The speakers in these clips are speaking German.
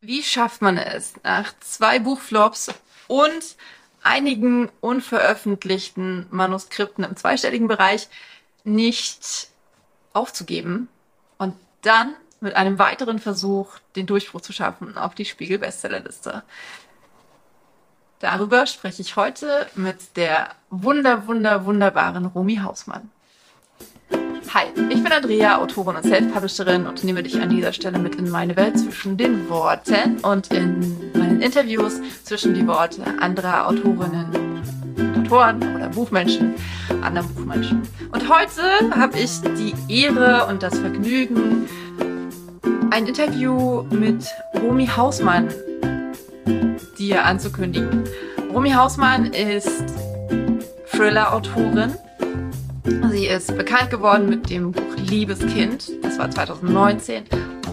Wie schafft man es, nach zwei Buchflops und einigen unveröffentlichten Manuskripten im zweistelligen Bereich nicht aufzugeben und dann mit einem weiteren Versuch den Durchbruch zu schaffen auf die Spiegel Bestsellerliste? Darüber spreche ich heute mit der wunder, wunder, wunderbaren Romy Hausmann. Hi, ich bin Andrea, Autorin und Self-Publisherin und nehme dich an dieser Stelle mit in meine Welt zwischen den Worten und in meinen Interviews zwischen die Worte anderer Autorinnen, Autoren oder Buchmenschen, anderen Buchmenschen. Und heute habe ich die Ehre und das Vergnügen, ein Interview mit Romy Hausmann dir anzukündigen. Romy Hausmann ist Thriller-Autorin Sie ist bekannt geworden mit dem Buch Liebes Kind, das war 2019,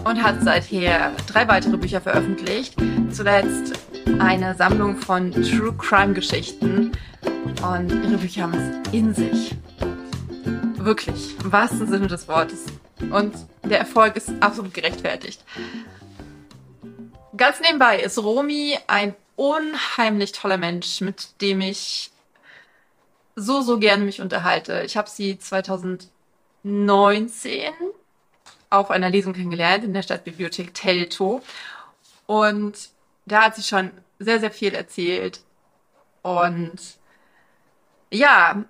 und hat seither drei weitere Bücher veröffentlicht. Zuletzt eine Sammlung von True Crime Geschichten. Und ihre Bücher haben es in sich. Wirklich, im wahrsten Sinne des Wortes. Und der Erfolg ist absolut gerechtfertigt. Ganz nebenbei ist Romy ein unheimlich toller Mensch, mit dem ich so, so gerne mich unterhalte. Ich habe sie 2019 auf einer Lesung kennengelernt in der Stadtbibliothek Telto. Und da hat sie schon sehr, sehr viel erzählt. Und ja,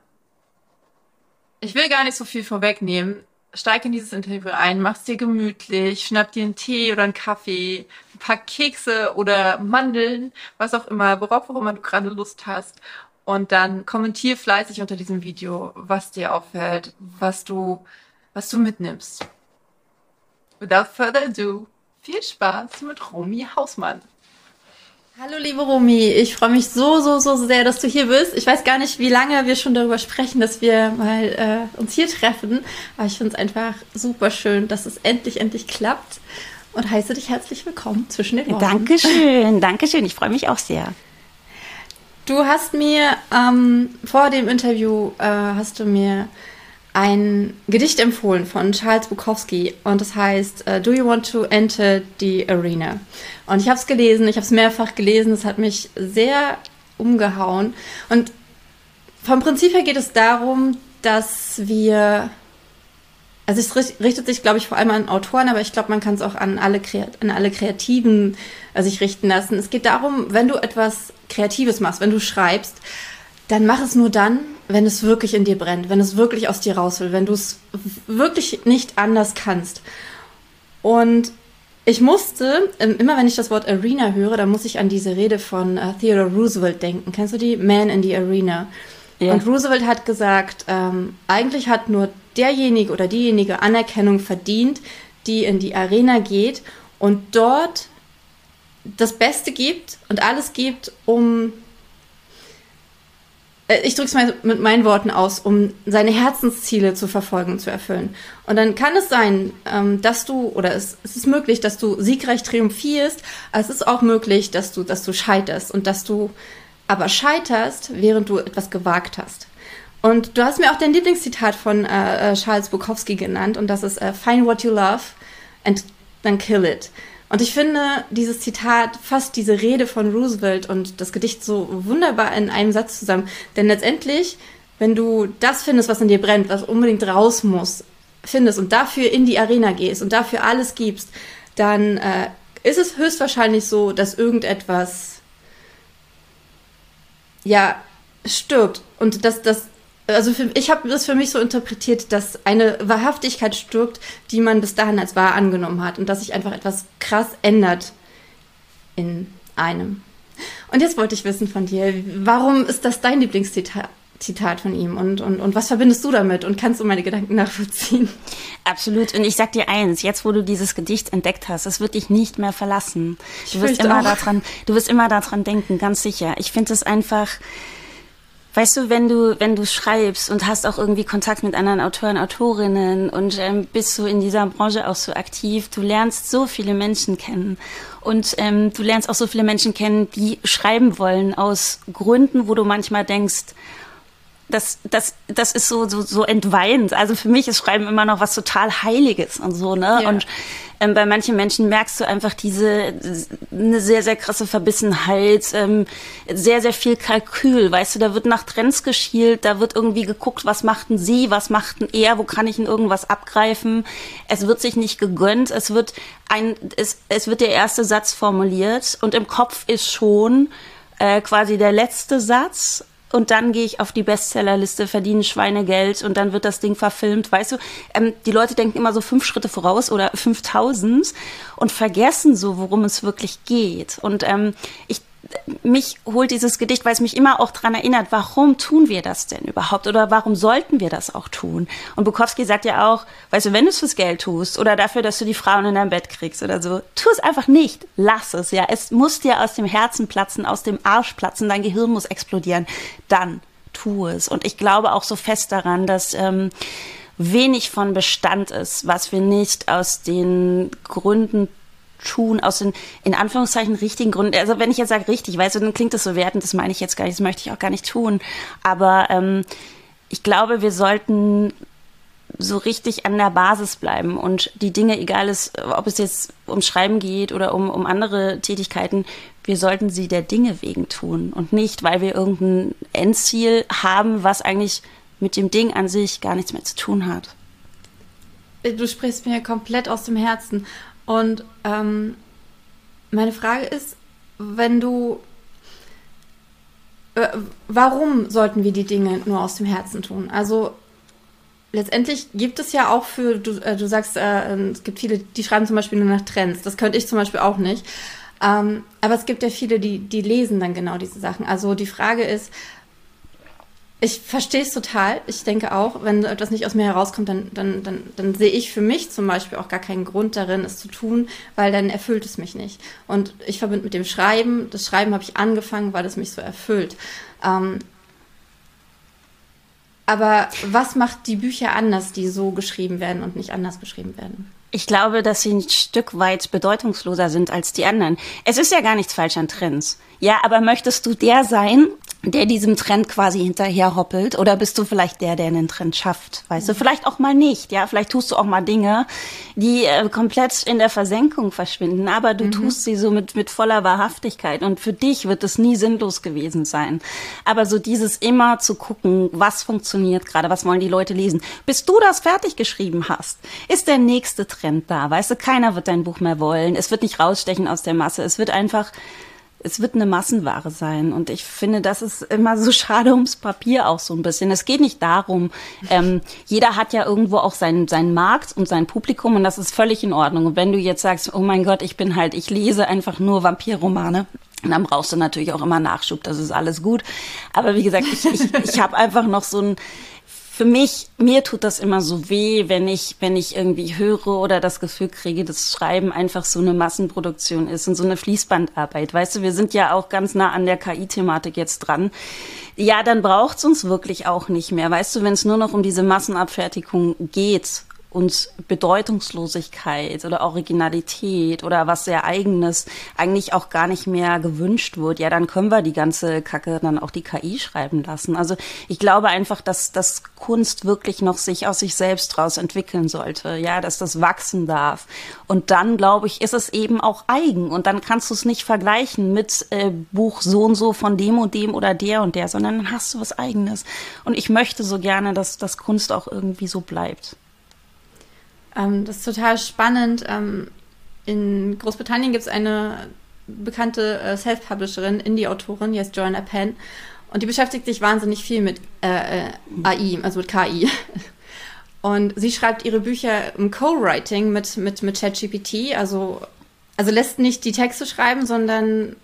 ich will gar nicht so viel vorwegnehmen. Steig in dieses Interview ein, mach's dir gemütlich, schnapp dir einen Tee oder einen Kaffee, ein paar Kekse oder Mandeln, was auch immer, worauf auch immer du gerade Lust hast und dann kommentier fleißig unter diesem Video, was dir auffällt, was du, was du mitnimmst. Without further ado, viel Spaß mit Romy Hausmann. Hallo liebe Romy, ich freue mich so, so, so sehr, dass du hier bist. Ich weiß gar nicht, wie lange wir schon darüber sprechen, dass wir mal äh, uns hier treffen, aber ich finde es einfach super schön, dass es endlich, endlich klappt und heiße dich herzlich willkommen zwischen den Worten. Dankeschön, Dankeschön, ich freue mich auch sehr. Du hast mir ähm, vor dem Interview äh, hast du mir ein Gedicht empfohlen von Charles Bukowski und das heißt uh, Do you want to enter the arena? Und ich habe es gelesen, ich habe es mehrfach gelesen, es hat mich sehr umgehauen und vom Prinzip her geht es darum, dass wir also es richtet sich, glaube ich, vor allem an Autoren, aber ich glaube, man kann es auch an alle, an alle Kreativen äh, sich richten lassen. Es geht darum, wenn du etwas Kreatives machst, wenn du schreibst, dann mach es nur dann, wenn es wirklich in dir brennt, wenn es wirklich aus dir raus will, wenn du es wirklich nicht anders kannst. Und ich musste, ähm, immer wenn ich das Wort Arena höre, dann muss ich an diese Rede von uh, Theodore Roosevelt denken. Kennst du die? Man in the Arena. Ja. Und Roosevelt hat gesagt, ähm, eigentlich hat nur derjenige oder diejenige Anerkennung verdient, die in die Arena geht und dort das Beste gibt und alles gibt, um, äh, ich drücke es mal mit meinen Worten aus, um seine Herzensziele zu verfolgen und zu erfüllen. Und dann kann es sein, ähm, dass du, oder es, ist möglich, dass du siegreich triumphierst, es ist auch möglich, dass du, dass du scheiterst und dass du aber scheiterst, während du etwas gewagt hast. Und du hast mir auch dein Lieblingszitat von äh, äh, Charles Bukowski genannt und das ist uh, Find what you love and then kill it. Und ich finde, dieses Zitat fasst diese Rede von Roosevelt und das Gedicht so wunderbar in einem Satz zusammen. Denn letztendlich, wenn du das findest, was in dir brennt, was unbedingt raus muss, findest und dafür in die Arena gehst und dafür alles gibst, dann äh, ist es höchstwahrscheinlich so, dass irgendetwas ja stirbt und dass das also für, ich habe das für mich so interpretiert, dass eine Wahrhaftigkeit stirbt, die man bis dahin als wahr angenommen hat und dass sich einfach etwas krass ändert in einem. Und jetzt wollte ich wissen von dir, warum ist das dein Lieblingszitat? Zitat von ihm und, und, und was verbindest du damit und kannst du meine Gedanken nachvollziehen? Absolut. Und ich sag dir eins, jetzt wo du dieses Gedicht entdeckt hast, es wird dich nicht mehr verlassen. Du wirst immer auch. daran, du wirst immer daran denken, ganz sicher. Ich finde es einfach, Weißt du, wenn du, wenn du schreibst und hast auch irgendwie Kontakt mit anderen Autoren, Autorinnen und ähm, bist so in dieser Branche auch so aktiv, du lernst so viele Menschen kennen. Und ähm, du lernst auch so viele Menschen kennen, die schreiben wollen aus Gründen, wo du manchmal denkst, das, das, das ist so, so, so entweihend. Also für mich ist Schreiben immer noch was total Heiliges und so, ne? Ja. Und ähm, bei manchen Menschen merkst du einfach diese eine sehr, sehr krasse Verbissenheit, ähm, sehr, sehr viel Kalkül. Weißt du, da wird nach Trends geschielt, da wird irgendwie geguckt, was machten sie, was machten er, wo kann ich in irgendwas abgreifen. Es wird sich nicht gegönnt, es wird ein, es, es wird der erste Satz formuliert und im Kopf ist schon äh, quasi der letzte Satz und dann gehe ich auf die Bestsellerliste, verdiene Schweinegeld und dann wird das Ding verfilmt. Weißt du, ähm, die Leute denken immer so fünf Schritte voraus oder 5000 und vergessen so, worum es wirklich geht. Und ähm, ich mich holt dieses Gedicht, weil es mich immer auch daran erinnert, warum tun wir das denn überhaupt oder warum sollten wir das auch tun? Und Bukowski sagt ja auch, weißt du, wenn du es fürs Geld tust oder dafür, dass du die Frauen in dein Bett kriegst oder so, tu es einfach nicht. Lass es, ja. Es muss dir aus dem Herzen platzen, aus dem Arsch platzen, dein Gehirn muss explodieren. Dann tu es. Und ich glaube auch so fest daran, dass ähm, wenig von Bestand ist, was wir nicht aus den Gründen tun, aus den in Anführungszeichen richtigen Gründen. Also wenn ich jetzt sage richtig, weißt du, dann klingt das so wertend, das meine ich jetzt gar nicht, das möchte ich auch gar nicht tun. Aber ähm, ich glaube, wir sollten so richtig an der Basis bleiben und die Dinge, egal ist, ob es jetzt um Schreiben geht oder um, um andere Tätigkeiten, wir sollten sie der Dinge wegen tun und nicht, weil wir irgendein Endziel haben, was eigentlich mit dem Ding an sich gar nichts mehr zu tun hat. Du sprichst mir komplett aus dem Herzen. Und ähm, meine Frage ist, wenn du, äh, warum sollten wir die Dinge nur aus dem Herzen tun? Also letztendlich gibt es ja auch für, du, äh, du sagst, äh, es gibt viele, die schreiben zum Beispiel nur nach Trends. Das könnte ich zum Beispiel auch nicht. Ähm, aber es gibt ja viele, die, die lesen dann genau diese Sachen. Also die Frage ist, ich verstehe es total. Ich denke auch, wenn etwas nicht aus mir herauskommt, dann, dann, dann, dann sehe ich für mich zum Beispiel auch gar keinen Grund darin, es zu tun, weil dann erfüllt es mich nicht. Und ich verbinde mit dem Schreiben, das Schreiben habe ich angefangen, weil es mich so erfüllt. Ähm, aber was macht die Bücher anders, die so geschrieben werden und nicht anders geschrieben werden? Ich glaube, dass sie ein Stück weit bedeutungsloser sind als die anderen. Es ist ja gar nichts falsch an Trends. Ja, aber möchtest du der sein, der diesem Trend quasi hinterherhoppelt? Oder bist du vielleicht der, der einen Trend schafft? Weißt du, vielleicht auch mal nicht. Ja, vielleicht tust du auch mal Dinge, die äh, komplett in der Versenkung verschwinden, aber du mhm. tust sie so mit, mit voller Wahrhaftigkeit. Und für dich wird es nie sinnlos gewesen sein. Aber so dieses immer zu gucken, was funktioniert gerade, was wollen die Leute lesen. Bis du das fertig geschrieben hast, ist der nächste Trend da. Weißt du, keiner wird dein Buch mehr wollen. Es wird nicht rausstechen aus der Masse. Es wird einfach es wird eine Massenware sein. Und ich finde, das ist immer so schade ums Papier auch so ein bisschen. Es geht nicht darum, ähm, jeder hat ja irgendwo auch seinen, seinen Markt und sein Publikum und das ist völlig in Ordnung. Und wenn du jetzt sagst, oh mein Gott, ich bin halt, ich lese einfach nur Vampirromane, dann brauchst du natürlich auch immer Nachschub, das ist alles gut. Aber wie gesagt, ich, ich, ich habe einfach noch so ein, für mich, mir tut das immer so weh, wenn ich, wenn ich irgendwie höre oder das Gefühl kriege, dass Schreiben einfach so eine Massenproduktion ist und so eine Fließbandarbeit. Weißt du, wir sind ja auch ganz nah an der KI-Thematik jetzt dran. Ja, dann braucht's uns wirklich auch nicht mehr. Weißt du, wenn es nur noch um diese Massenabfertigung geht uns Bedeutungslosigkeit oder Originalität oder was sehr eigenes eigentlich auch gar nicht mehr gewünscht wird, ja, dann können wir die ganze Kacke dann auch die KI schreiben lassen. Also ich glaube einfach, dass dass Kunst wirklich noch sich aus sich selbst raus entwickeln sollte, ja, dass das wachsen darf. Und dann, glaube ich, ist es eben auch eigen und dann kannst du es nicht vergleichen mit äh, Buch so und so von dem und dem oder der und der, sondern dann hast du was eigenes. Und ich möchte so gerne, dass dass Kunst auch irgendwie so bleibt. Ähm, das ist total spannend. Ähm, in Großbritannien gibt es eine bekannte äh, Self-Publisherin, Indie-Autorin, die heißt Joanna Penn. Und die beschäftigt sich wahnsinnig viel mit äh, äh AI, also mit KI. Und sie schreibt ihre Bücher im Co-Writing mit, mit, mit ChatGPT, also, also lässt nicht die Texte schreiben, sondern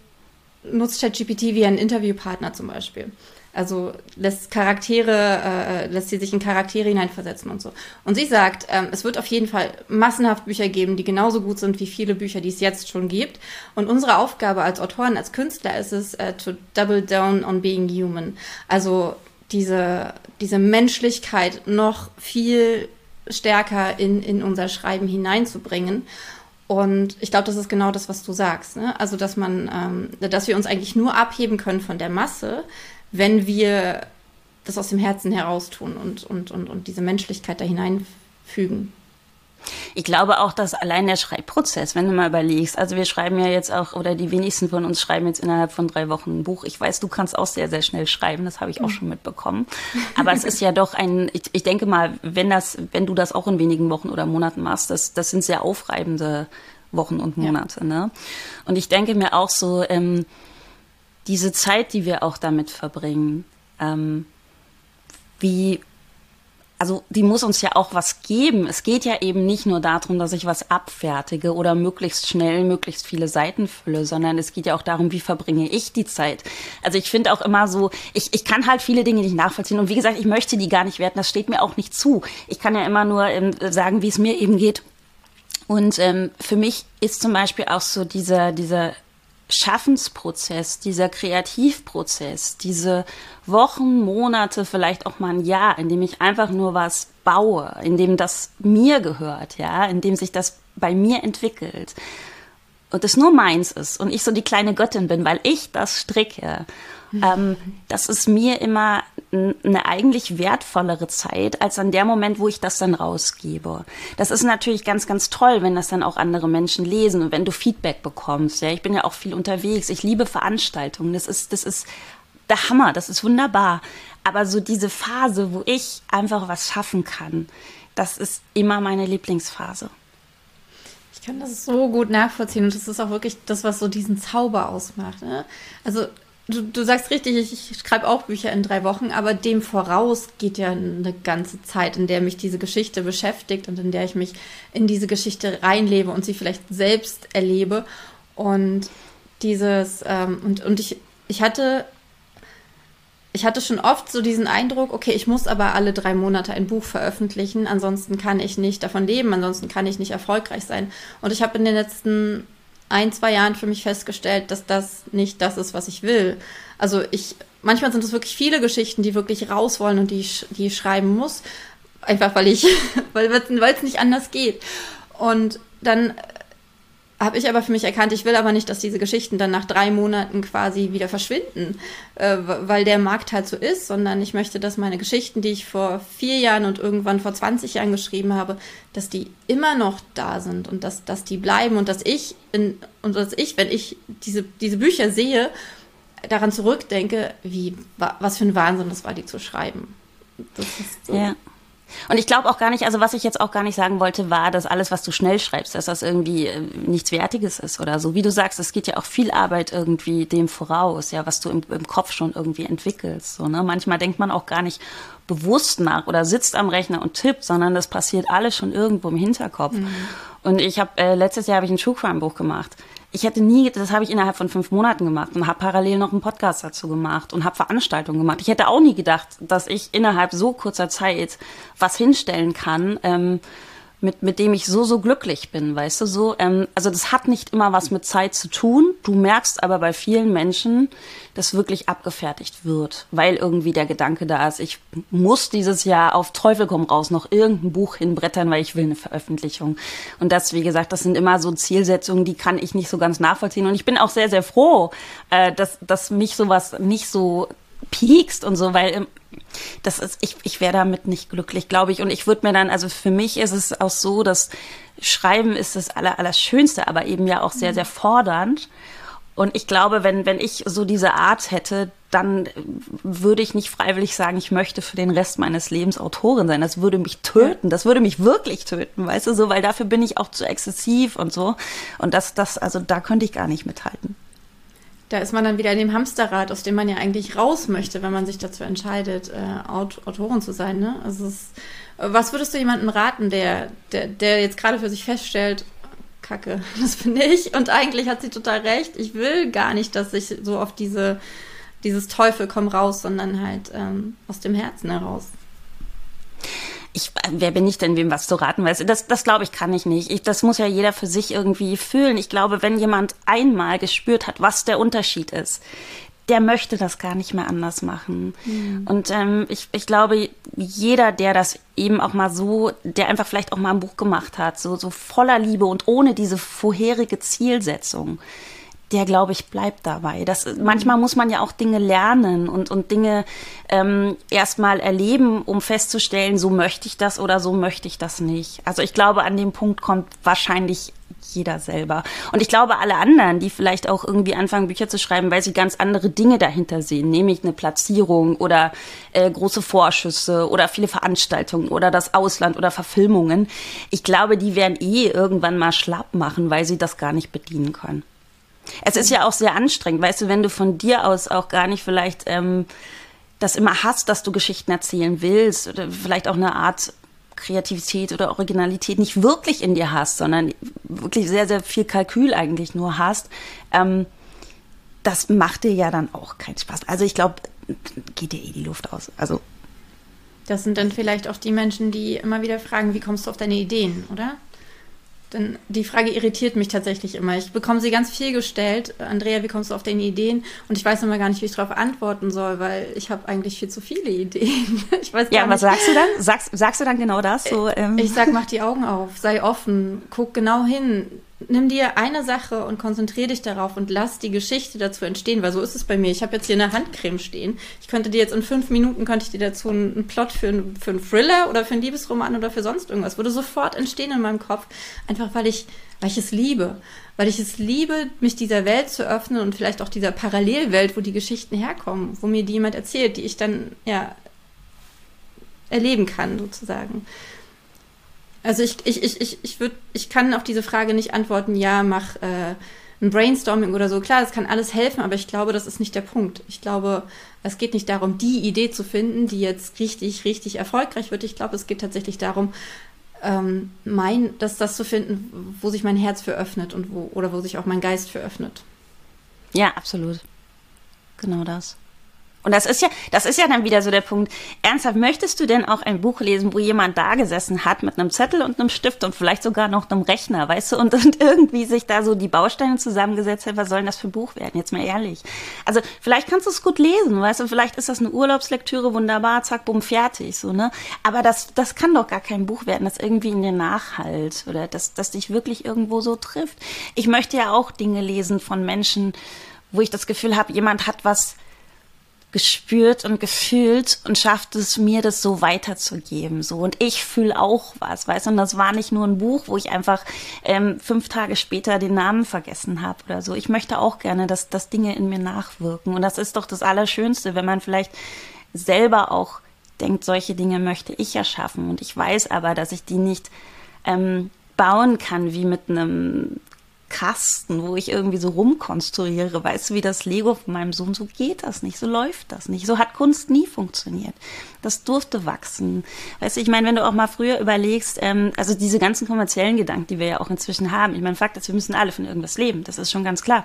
nutzt ChatGPT wie einen Interviewpartner zum Beispiel. Also lässt Charaktere, äh, lässt sie sich in Charaktere hineinversetzen und so. Und sie sagt, ähm, es wird auf jeden Fall massenhaft Bücher geben, die genauso gut sind wie viele Bücher, die es jetzt schon gibt. Und unsere Aufgabe als Autoren, als Künstler ist es, äh, to double down on being human. Also diese, diese Menschlichkeit noch viel stärker in, in unser Schreiben hineinzubringen. Und ich glaube, das ist genau das, was du sagst. Ne? Also, dass man, ähm, dass wir uns eigentlich nur abheben können von der Masse, wenn wir das aus dem Herzen heraus tun und, und, und, und diese Menschlichkeit da hineinfügen. Ich glaube auch, dass allein der Schreibprozess, wenn du mal überlegst, also wir schreiben ja jetzt auch, oder die wenigsten von uns schreiben jetzt innerhalb von drei Wochen ein Buch. Ich weiß, du kannst auch sehr, sehr schnell schreiben, das habe ich auch schon mitbekommen. Aber es ist ja doch ein, ich, ich denke mal, wenn das, wenn du das auch in wenigen Wochen oder Monaten machst, das, das sind sehr aufreibende Wochen und Monate. Ja. Ne? Und ich denke mir auch so, ähm, diese Zeit, die wir auch damit verbringen, ähm, wie, also die muss uns ja auch was geben. Es geht ja eben nicht nur darum, dass ich was abfertige oder möglichst schnell möglichst viele Seiten fülle, sondern es geht ja auch darum, wie verbringe ich die Zeit. Also ich finde auch immer so, ich, ich kann halt viele Dinge nicht nachvollziehen und wie gesagt, ich möchte die gar nicht werten, das steht mir auch nicht zu. Ich kann ja immer nur ähm, sagen, wie es mir eben geht. Und ähm, für mich ist zum Beispiel auch so dieser, dieser Schaffensprozess, dieser Kreativprozess, diese Wochen, Monate, vielleicht auch mal ein Jahr, in dem ich einfach nur was baue, in dem das mir gehört, ja, in dem sich das bei mir entwickelt und es nur meins ist und ich so die kleine Göttin bin, weil ich das stricke ähm, das ist mir immer eine eigentlich wertvollere Zeit als an der Moment, wo ich das dann rausgebe. Das ist natürlich ganz, ganz toll, wenn das dann auch andere Menschen lesen und wenn du Feedback bekommst. Ja, ich bin ja auch viel unterwegs. Ich liebe Veranstaltungen. Das ist, das ist der Hammer. Das ist wunderbar. Aber so diese Phase, wo ich einfach was schaffen kann, das ist immer meine Lieblingsphase. Ich kann das so gut nachvollziehen und das ist auch wirklich das, was so diesen Zauber ausmacht. Ne? Also du, du sagst richtig, ich, ich schreibe auch Bücher in drei Wochen, aber dem voraus geht ja eine ganze Zeit, in der mich diese Geschichte beschäftigt und in der ich mich in diese Geschichte reinlebe und sie vielleicht selbst erlebe. Und dieses, ähm, und, und ich, ich hatte ich hatte schon oft so diesen Eindruck, okay, ich muss aber alle drei Monate ein Buch veröffentlichen, ansonsten kann ich nicht davon leben, ansonsten kann ich nicht erfolgreich sein. Und ich habe in den letzten ein, zwei Jahren für mich festgestellt, dass das nicht das ist, was ich will. Also ich, manchmal sind es wirklich viele Geschichten, die wirklich raus wollen und die ich, die ich schreiben muss. Einfach weil ich, weil es nicht anders geht. Und dann habe ich aber für mich erkannt, ich will aber nicht, dass diese Geschichten dann nach drei Monaten quasi wieder verschwinden, äh, weil der Markt halt so ist, sondern ich möchte, dass meine Geschichten, die ich vor vier Jahren und irgendwann vor 20 Jahren geschrieben habe, dass die immer noch da sind und dass, dass die bleiben und dass ich in, und dass ich, wenn ich diese, diese Bücher sehe, daran zurückdenke, wie, was für ein Wahnsinn das war, die zu schreiben. Das ist so. Ja. Und ich glaube auch gar nicht, also was ich jetzt auch gar nicht sagen wollte, war, dass alles, was du schnell schreibst, dass das irgendwie äh, nichts Wertiges ist oder so. Wie du sagst, es geht ja auch viel Arbeit irgendwie dem voraus, ja, was du im, im Kopf schon irgendwie entwickelst. So, ne? Manchmal denkt man auch gar nicht bewusst nach oder sitzt am Rechner und tippt, sondern das passiert alles schon irgendwo im Hinterkopf. Mhm. Und ich habe äh, letztes Jahr habe ich ein True Crime Buch gemacht ich hätte nie, das habe ich innerhalb von fünf Monaten gemacht und habe parallel noch einen Podcast dazu gemacht und habe Veranstaltungen gemacht. Ich hätte auch nie gedacht, dass ich innerhalb so kurzer Zeit was hinstellen kann. Ähm, mit, mit dem ich so, so glücklich bin, weißt du, so, ähm, also das hat nicht immer was mit Zeit zu tun. Du merkst aber bei vielen Menschen, dass wirklich abgefertigt wird, weil irgendwie der Gedanke da ist, ich muss dieses Jahr auf Teufel komm raus noch irgendein Buch hinbrettern, weil ich will eine Veröffentlichung. Und das, wie gesagt, das sind immer so Zielsetzungen, die kann ich nicht so ganz nachvollziehen. Und ich bin auch sehr, sehr froh, äh, dass, dass mich sowas nicht so piekst und so, weil das ist, ich, ich wäre damit nicht glücklich, glaube ich. Und ich würde mir dann, also für mich ist es auch so, dass Schreiben ist das Aller, Allerschönste, aber eben ja auch sehr, sehr fordernd. Und ich glaube, wenn, wenn ich so diese Art hätte, dann würde ich nicht freiwillig sagen, ich möchte für den Rest meines Lebens Autorin sein. Das würde mich töten. Das würde mich wirklich töten, weißt du so, weil dafür bin ich auch zu exzessiv und so. Und das, das, also da könnte ich gar nicht mithalten da ist man dann wieder in dem Hamsterrad, aus dem man ja eigentlich raus möchte, wenn man sich dazu entscheidet, äh, Autorin zu sein. Ne? Also es, was würdest du jemandem raten, der, der, der jetzt gerade für sich feststellt, Kacke, das bin ich und eigentlich hat sie total recht, ich will gar nicht, dass ich so auf diese, dieses Teufel komm raus, sondern halt ähm, aus dem Herzen heraus ich, wer bin ich denn, wem was zu raten? Weißt das, das glaube ich, kann ich nicht. Ich, das muss ja jeder für sich irgendwie fühlen. Ich glaube, wenn jemand einmal gespürt hat, was der Unterschied ist, der möchte das gar nicht mehr anders machen. Mhm. Und ähm, ich, ich glaube, jeder, der das eben auch mal so, der einfach vielleicht auch mal ein Buch gemacht hat, so, so voller Liebe und ohne diese vorherige Zielsetzung, der glaube ich bleibt dabei. Das, manchmal muss man ja auch Dinge lernen und, und Dinge ähm, erstmal erleben, um festzustellen, so möchte ich das oder so möchte ich das nicht. Also ich glaube, an dem Punkt kommt wahrscheinlich jeder selber. Und ich glaube, alle anderen, die vielleicht auch irgendwie anfangen, Bücher zu schreiben, weil sie ganz andere Dinge dahinter sehen, nämlich eine Platzierung oder äh, große Vorschüsse oder viele Veranstaltungen oder das Ausland oder Verfilmungen. Ich glaube, die werden eh irgendwann mal schlapp machen, weil sie das gar nicht bedienen können. Es ist ja auch sehr anstrengend, weißt du, wenn du von dir aus auch gar nicht vielleicht ähm, das immer hast, dass du Geschichten erzählen willst oder vielleicht auch eine Art Kreativität oder Originalität nicht wirklich in dir hast, sondern wirklich sehr, sehr viel Kalkül eigentlich nur hast, ähm, das macht dir ja dann auch keinen Spaß. Also ich glaube, geht dir eh die Luft aus. Also das sind dann vielleicht auch die Menschen, die immer wieder fragen, wie kommst du auf deine Ideen, oder? Denn die Frage irritiert mich tatsächlich immer. Ich bekomme sie ganz viel gestellt. Andrea, wie kommst du auf deine Ideen? Und ich weiß immer gar nicht, wie ich darauf antworten soll, weil ich habe eigentlich viel zu viele Ideen. Ich weiß ja, was sagst du dann? Sagst, sagst du dann genau das? So, ähm. Ich sag, mach die Augen auf, sei offen, guck genau hin, nimm dir eine Sache und konzentriere dich darauf und lass die Geschichte dazu entstehen, weil so ist es bei mir. Ich habe jetzt hier eine Handcreme stehen. Ich könnte dir jetzt in fünf Minuten, könnte ich dir dazu einen Plot für, einen, für einen Thriller oder für einen Liebesroman oder für sonst irgendwas, würde sofort entstehen in meinem Kopf, einfach weil ich, weil ich es liebe. Weil ich es liebe, mich dieser Welt zu öffnen und vielleicht auch dieser Parallelwelt, wo die Geschichten herkommen, wo mir die jemand erzählt, die ich dann, ja, erleben kann, sozusagen. Also ich, ich, ich, ich, ich würde, ich kann auf diese Frage nicht antworten, ja, mach äh, ein Brainstorming oder so. Klar, das kann alles helfen, aber ich glaube, das ist nicht der Punkt. Ich glaube, es geht nicht darum, die Idee zu finden, die jetzt richtig, richtig erfolgreich wird. Ich glaube, es geht tatsächlich darum, ähm, mein, dass das zu finden, wo sich mein Herz für öffnet und wo, oder wo sich auch mein Geist für öffnet. Ja, absolut. Genau das. Und das ist ja, das ist ja dann wieder so der Punkt. Ernsthaft, möchtest du denn auch ein Buch lesen, wo jemand da gesessen hat mit einem Zettel und einem Stift und vielleicht sogar noch einem Rechner, weißt du, und, und irgendwie sich da so die Bausteine zusammengesetzt hat, was soll denn das für ein Buch werden? Jetzt mal ehrlich. Also, vielleicht kannst du es gut lesen, weißt du, vielleicht ist das eine Urlaubslektüre, wunderbar, zack, bumm, fertig, so, ne? Aber das, das kann doch gar kein Buch werden, das irgendwie in dir nachhalt oder das, das dich wirklich irgendwo so trifft. Ich möchte ja auch Dinge lesen von Menschen, wo ich das Gefühl habe, jemand hat was, gespürt und gefühlt und schafft es mir, das so weiterzugeben. So und ich fühle auch was, weißt du. Und das war nicht nur ein Buch, wo ich einfach ähm, fünf Tage später den Namen vergessen habe oder so. Ich möchte auch gerne, dass, dass Dinge in mir nachwirken. Und das ist doch das Allerschönste, wenn man vielleicht selber auch denkt, solche Dinge möchte ich ja schaffen. Und ich weiß aber, dass ich die nicht ähm, bauen kann wie mit einem Kasten, wo ich irgendwie so rumkonstruiere. Weißt du, wie das Lego von meinem Sohn, so geht das nicht, so läuft das nicht. So hat Kunst nie funktioniert. Das durfte wachsen. Weißt du, ich meine, wenn du auch mal früher überlegst, ähm, also diese ganzen kommerziellen Gedanken, die wir ja auch inzwischen haben. Ich meine, Fakt ist, wir müssen alle von irgendwas leben. Das ist schon ganz klar.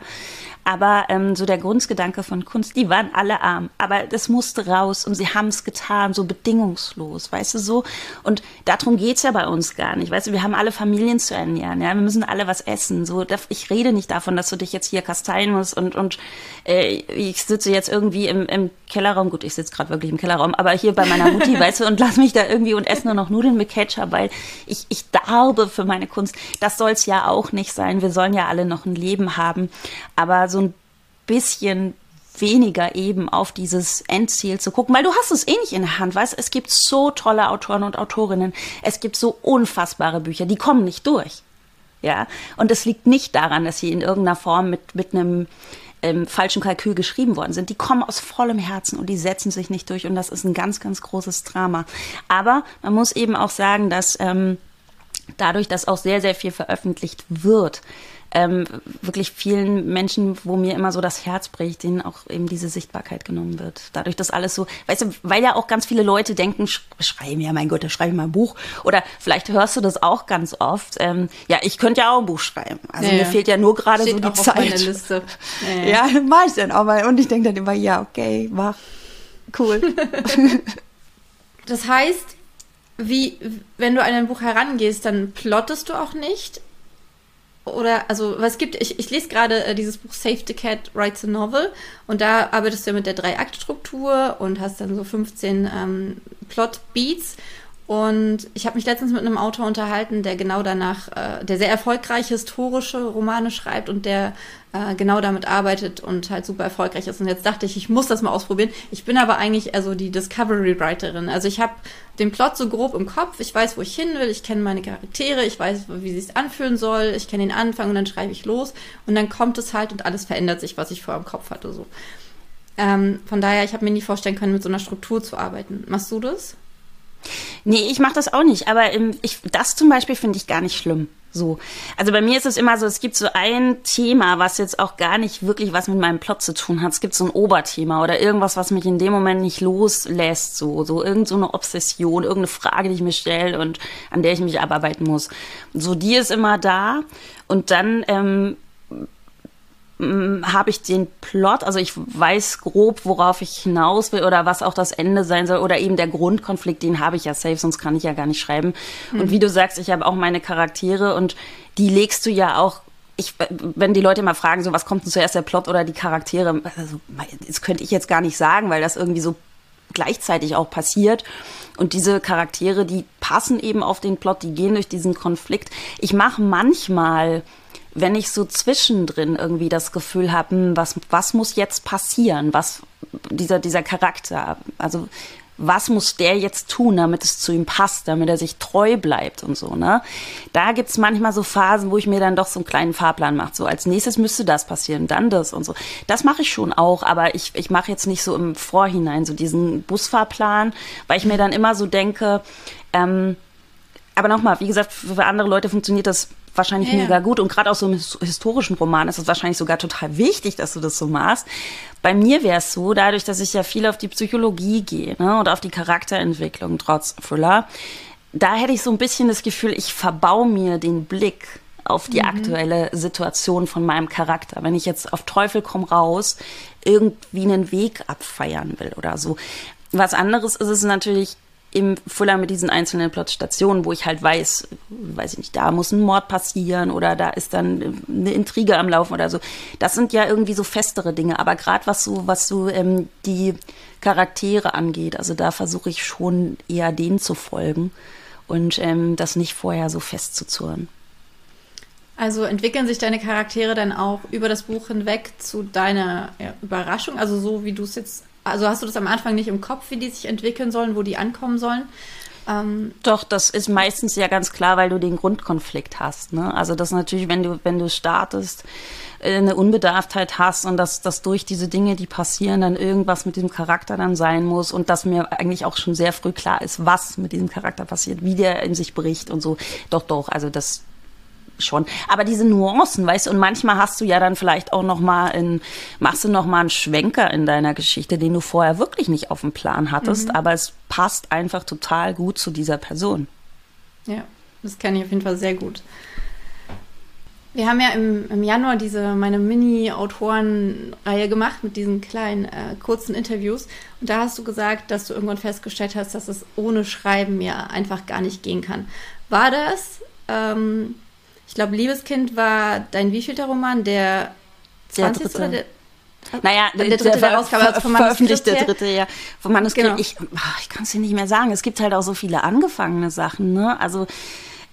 Aber ähm, so der Grundgedanke von Kunst, die waren alle arm. Aber das musste raus und sie haben es getan, so bedingungslos, weißt du so. Und darum geht's ja bei uns gar nicht. Weißt du, wir haben alle Familien zu ernähren, ja, wir müssen alle was essen. So, ich rede nicht davon, dass du dich jetzt hier kasteien musst und, und äh, ich sitze jetzt irgendwie im, im Kellerraum. Gut, ich sitze gerade wirklich im Kellerraum, aber hier bei meiner Mutti, weißt du, und lass mich da irgendwie und esse nur noch Nudeln mit Ketchup, weil ich, ich darbe für meine Kunst. Das soll's ja auch nicht sein. Wir sollen ja alle noch ein Leben haben. Aber so so ein bisschen weniger eben auf dieses Endziel zu gucken, weil du hast es eh nicht in der Hand, weißt, es gibt so tolle Autoren und Autorinnen, es gibt so unfassbare Bücher, die kommen nicht durch. Ja, und es liegt nicht daran, dass sie in irgendeiner Form mit, mit einem ähm, falschen Kalkül geschrieben worden sind. Die kommen aus vollem Herzen und die setzen sich nicht durch und das ist ein ganz, ganz großes Drama. Aber man muss eben auch sagen, dass ähm, dadurch, dass auch sehr, sehr viel veröffentlicht wird, ähm, wirklich vielen Menschen, wo mir immer so das Herz bricht, denen auch eben diese Sichtbarkeit genommen wird. Dadurch, dass alles so, weißt du, weil ja auch ganz viele Leute denken, sch schreiben ja, mein Gott, da schreibe ich mal ein Buch. Oder vielleicht hörst du das auch ganz oft. Ähm, ja, ich könnte ja auch ein Buch schreiben. Also ja, mir fehlt ja nur gerade so die Zeit. Liste. Ja, ja mach ich dann auch mal. Und ich denke dann immer, ja, okay, mach. Cool. das heißt, wie, wenn du an ein Buch herangehst, dann plottest du auch nicht, oder also was gibt ich, ich lese gerade äh, dieses Buch Save the Cat Writes a Novel. Und da arbeitest du ja mit der Drei-Akt-Struktur und hast dann so 15 ähm, Plot-Beats Und ich habe mich letztens mit einem Autor unterhalten, der genau danach, äh, der sehr erfolgreich historische Romane schreibt und der äh, genau damit arbeitet und halt super erfolgreich ist. Und jetzt dachte ich, ich muss das mal ausprobieren. Ich bin aber eigentlich also die Discovery Writerin. Also ich habe den Plot so grob im Kopf. Ich weiß, wo ich hin will. Ich kenne meine Charaktere. Ich weiß, wie sie es anfühlen soll. Ich kenne den Anfang und dann schreibe ich los. Und dann kommt es halt und alles verändert sich, was ich vorher im Kopf hatte. So. Ähm, von daher, ich habe mir nie vorstellen können, mit so einer Struktur zu arbeiten. Machst du das? Nee, ich mache das auch nicht. Aber im, ich, das zum Beispiel finde ich gar nicht schlimm. So. Also bei mir ist es immer so, es gibt so ein Thema, was jetzt auch gar nicht wirklich was mit meinem Plot zu tun hat. Es gibt so ein Oberthema oder irgendwas, was mich in dem Moment nicht loslässt. So, so irgend so eine Obsession, irgendeine Frage, die ich mir stelle und an der ich mich abarbeiten muss. So, die ist immer da. Und dann ähm, habe ich den Plot, also ich weiß grob, worauf ich hinaus will oder was auch das Ende sein soll oder eben der Grundkonflikt, den habe ich ja safe, sonst kann ich ja gar nicht schreiben. Mhm. Und wie du sagst, ich habe auch meine Charaktere und die legst du ja auch ich, wenn die Leute mal fragen, so was kommt denn zuerst der Plot oder die Charaktere, also, das könnte ich jetzt gar nicht sagen, weil das irgendwie so gleichzeitig auch passiert. Und diese Charaktere, die passen eben auf den Plot, die gehen durch diesen Konflikt. Ich mache manchmal wenn ich so zwischendrin irgendwie das Gefühl habe, hm, was, was muss jetzt passieren, was dieser, dieser Charakter, also was muss der jetzt tun, damit es zu ihm passt, damit er sich treu bleibt und so, ne? Da gibt's manchmal so Phasen, wo ich mir dann doch so einen kleinen Fahrplan mache. So als nächstes müsste das passieren, dann das und so. Das mache ich schon auch, aber ich, ich mache jetzt nicht so im Vorhinein so diesen Busfahrplan, weil ich mir dann immer so denke, ähm, aber nochmal, wie gesagt, für andere Leute funktioniert das wahrscheinlich ja. mega gut. Und gerade aus so einem historischen Roman ist es wahrscheinlich sogar total wichtig, dass du das so machst. Bei mir wäre es so, dadurch, dass ich ja viel auf die Psychologie gehe ne, und auf die Charakterentwicklung trotz Thriller, da hätte ich so ein bisschen das Gefühl, ich verbau mir den Blick auf die mhm. aktuelle Situation von meinem Charakter. Wenn ich jetzt auf Teufel komm raus irgendwie einen Weg abfeiern will oder so. Was anderes ist es natürlich im Fuller mit diesen einzelnen Plotstationen, wo ich halt weiß, weiß ich nicht, da muss ein Mord passieren oder da ist dann eine Intrige am Laufen oder so. Das sind ja irgendwie so festere Dinge. Aber gerade was so, was so ähm, die Charaktere angeht, also da versuche ich schon eher denen zu folgen und ähm, das nicht vorher so festzuzurren. Also entwickeln sich deine Charaktere dann auch über das Buch hinweg zu deiner Überraschung? Also so wie du es jetzt also hast du das am Anfang nicht im Kopf, wie die sich entwickeln sollen, wo die ankommen sollen? Ähm, Doch, das ist meistens ja ganz klar, weil du den Grundkonflikt hast. Ne? Also das natürlich, wenn du, wenn du startest, äh, eine Unbedarftheit hast und dass, dass durch diese Dinge, die passieren, dann irgendwas mit diesem Charakter dann sein muss und dass mir eigentlich auch schon sehr früh klar ist, was mit diesem Charakter passiert, wie der in sich bricht und so. Doch, doch, also das, schon. Aber diese Nuancen, weißt du, und manchmal hast du ja dann vielleicht auch noch mal in, machst du noch mal einen Schwenker in deiner Geschichte, den du vorher wirklich nicht auf dem Plan hattest, mhm. aber es passt einfach total gut zu dieser Person. Ja, das kenne ich auf jeden Fall sehr gut. Wir haben ja im, im Januar diese meine Mini-Autorenreihe gemacht mit diesen kleinen äh, kurzen Interviews. Und da hast du gesagt, dass du irgendwann festgestellt hast, dass es ohne Schreiben ja einfach gar nicht gehen kann. War das ähm, ich glaube, Liebeskind war dein wievielter Roman? Der 20. Der oder der, naja, der, der dritte der, ver vom veröffentlicht der dritte, ja. Vom Manuskript. Genau. Ich, ich kann es dir nicht mehr sagen. Es gibt halt auch so viele angefangene Sachen, ne? Also,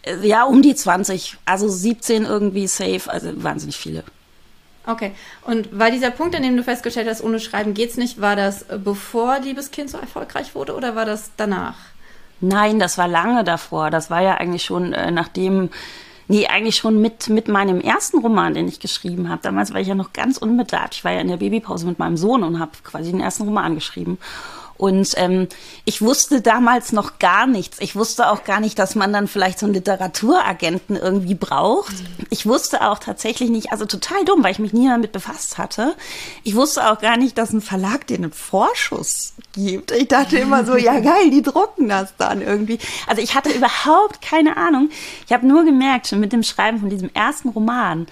äh, ja, um die 20. Also 17 irgendwie safe. Also wahnsinnig viele. Okay. Und war dieser Punkt, an dem du festgestellt hast, ohne Schreiben geht's nicht, war das äh, bevor Liebeskind so erfolgreich wurde oder war das danach? Nein, das war lange davor. Das war ja eigentlich schon, äh, nachdem Nee, eigentlich schon mit, mit meinem ersten Roman, den ich geschrieben habe. Damals war ich ja noch ganz unbedarft. Ich war ja in der Babypause mit meinem Sohn und habe quasi den ersten Roman geschrieben. Und ähm, ich wusste damals noch gar nichts. Ich wusste auch gar nicht, dass man dann vielleicht so einen Literaturagenten irgendwie braucht. Ich wusste auch tatsächlich nicht, also total dumm, weil ich mich nie damit befasst hatte. Ich wusste auch gar nicht, dass ein Verlag den einen Vorschuss gibt. Ich dachte immer so, ja geil, die drucken das dann irgendwie. Also ich hatte überhaupt keine Ahnung. Ich habe nur gemerkt, schon mit dem Schreiben von diesem ersten Roman,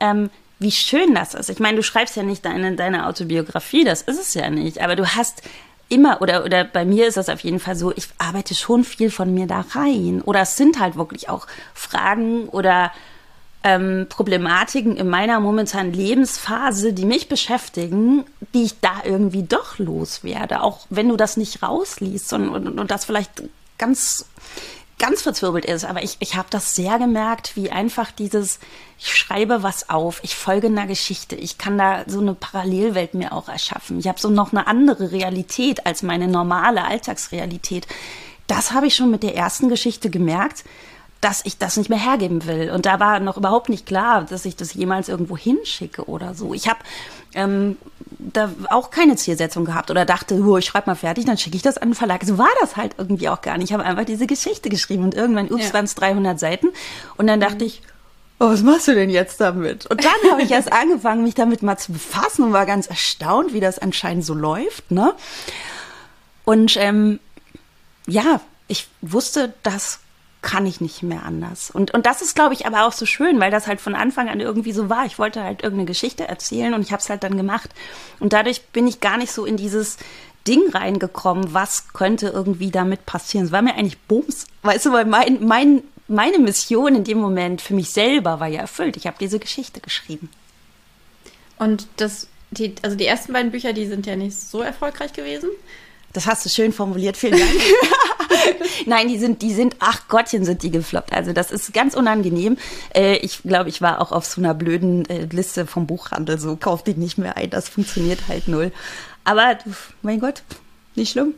ähm, wie schön das ist. Ich meine, du schreibst ja nicht deine, deine Autobiografie, das ist es ja nicht, aber du hast immer, oder, oder bei mir ist das auf jeden Fall so, ich arbeite schon viel von mir da rein. Oder es sind halt wirklich auch Fragen oder ähm, Problematiken in meiner momentanen Lebensphase, die mich beschäftigen, die ich da irgendwie doch loswerde. Auch wenn du das nicht rausliest und, und, und das vielleicht ganz ganz verzwirbelt ist, aber ich, ich habe das sehr gemerkt, wie einfach dieses, ich schreibe was auf, ich folge einer Geschichte, ich kann da so eine Parallelwelt mir auch erschaffen. Ich habe so noch eine andere Realität als meine normale Alltagsrealität. Das habe ich schon mit der ersten Geschichte gemerkt dass ich das nicht mehr hergeben will. Und da war noch überhaupt nicht klar, dass ich das jemals irgendwo hinschicke oder so. Ich habe ähm, da auch keine Zielsetzung gehabt oder dachte, oh, ich schreibe mal fertig, dann schicke ich das an den Verlag. So war das halt irgendwie auch gar nicht. Ich habe einfach diese Geschichte geschrieben und irgendwann, ups, ja. waren es 300 Seiten. Und dann dachte mhm. ich, oh, was machst du denn jetzt damit? Und dann habe ich erst angefangen, mich damit mal zu befassen und war ganz erstaunt, wie das anscheinend so läuft. Ne? Und ähm, ja, ich wusste, dass kann ich nicht mehr anders. Und, und das ist, glaube ich, aber auch so schön, weil das halt von Anfang an irgendwie so war. Ich wollte halt irgendeine Geschichte erzählen und ich habe es halt dann gemacht. Und dadurch bin ich gar nicht so in dieses Ding reingekommen, was könnte irgendwie damit passieren. Es war mir eigentlich Bums. Weißt du, weil mein, mein, meine Mission in dem Moment für mich selber war ja erfüllt. Ich habe diese Geschichte geschrieben. Und das, die, also die ersten beiden Bücher, die sind ja nicht so erfolgreich gewesen. Das hast du schön formuliert, vielen Dank. Nein, die sind, die sind, ach Gottchen, sind die gefloppt. Also das ist ganz unangenehm. Äh, ich glaube, ich war auch auf so einer blöden äh, Liste vom Buchhandel, so kauft die nicht mehr ein, das funktioniert halt null. Aber mein Gott, nicht schlimm.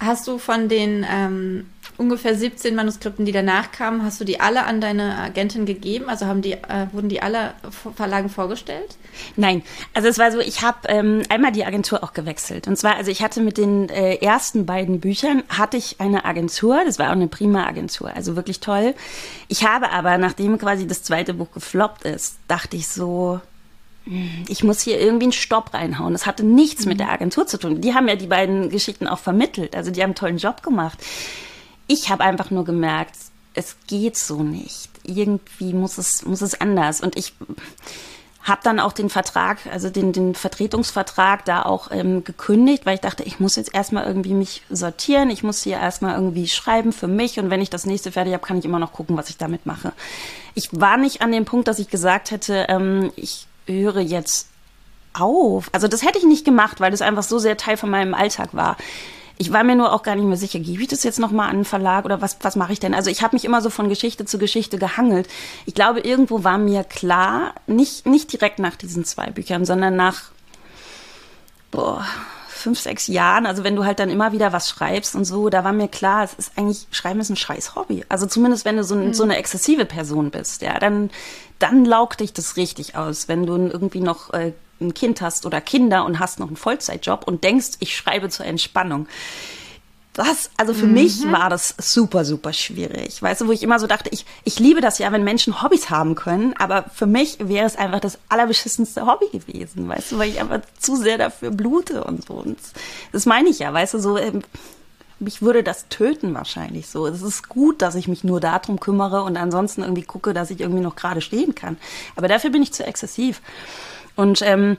Hast du von den ähm, ungefähr 17 Manuskripten, die danach kamen, hast du die alle an deine Agentin gegeben? Also haben die, äh, wurden die alle Verlagen vorgestellt? Nein, also es war so, ich habe ähm, einmal die Agentur auch gewechselt. Und zwar, also ich hatte mit den äh, ersten beiden Büchern, hatte ich eine Agentur, das war auch eine prima Agentur, also wirklich toll. Ich habe aber, nachdem quasi das zweite Buch gefloppt ist, dachte ich so, ich muss hier irgendwie einen Stopp reinhauen. Das hatte nichts mit der mhm. Agentur zu tun. Die haben ja die beiden Geschichten auch vermittelt. Also die haben einen tollen Job gemacht. Ich habe einfach nur gemerkt, es geht so nicht. Irgendwie muss es, muss es anders. Und ich habe dann auch den Vertrag, also den, den Vertretungsvertrag da auch ähm, gekündigt, weil ich dachte, ich muss jetzt erstmal irgendwie mich sortieren, ich muss hier erstmal irgendwie schreiben für mich und wenn ich das nächste fertig habe, kann ich immer noch gucken, was ich damit mache. Ich war nicht an dem Punkt, dass ich gesagt hätte, ähm, ich höre jetzt auf. Also das hätte ich nicht gemacht, weil das einfach so sehr Teil von meinem Alltag war. Ich war mir nur auch gar nicht mehr sicher, gebe ich das jetzt nochmal an einen Verlag oder was, was mache ich denn? Also ich habe mich immer so von Geschichte zu Geschichte gehangelt. Ich glaube, irgendwo war mir klar, nicht, nicht direkt nach diesen zwei Büchern, sondern nach boah, fünf, sechs Jahren, also wenn du halt dann immer wieder was schreibst und so, da war mir klar, es ist eigentlich, Schreiben ist ein scheiß Hobby. Also zumindest wenn du so, mhm. so eine exzessive Person bist, ja, dann, dann laugt dich das richtig aus, wenn du irgendwie noch äh, ein Kind hast oder Kinder und hast noch einen Vollzeitjob und denkst, ich schreibe zur Entspannung. Das, also für mhm. mich war das super, super schwierig. Weißt du, wo ich immer so dachte, ich, ich liebe das ja, wenn Menschen Hobbys haben können, aber für mich wäre es einfach das allerbeschissenste Hobby gewesen, weißt du, weil ich einfach zu sehr dafür blute und so. Und das meine ich ja, weißt du, so, ähm, mich würde das töten wahrscheinlich so. Es ist gut, dass ich mich nur darum kümmere und ansonsten irgendwie gucke, dass ich irgendwie noch gerade stehen kann. Aber dafür bin ich zu exzessiv. Und ähm,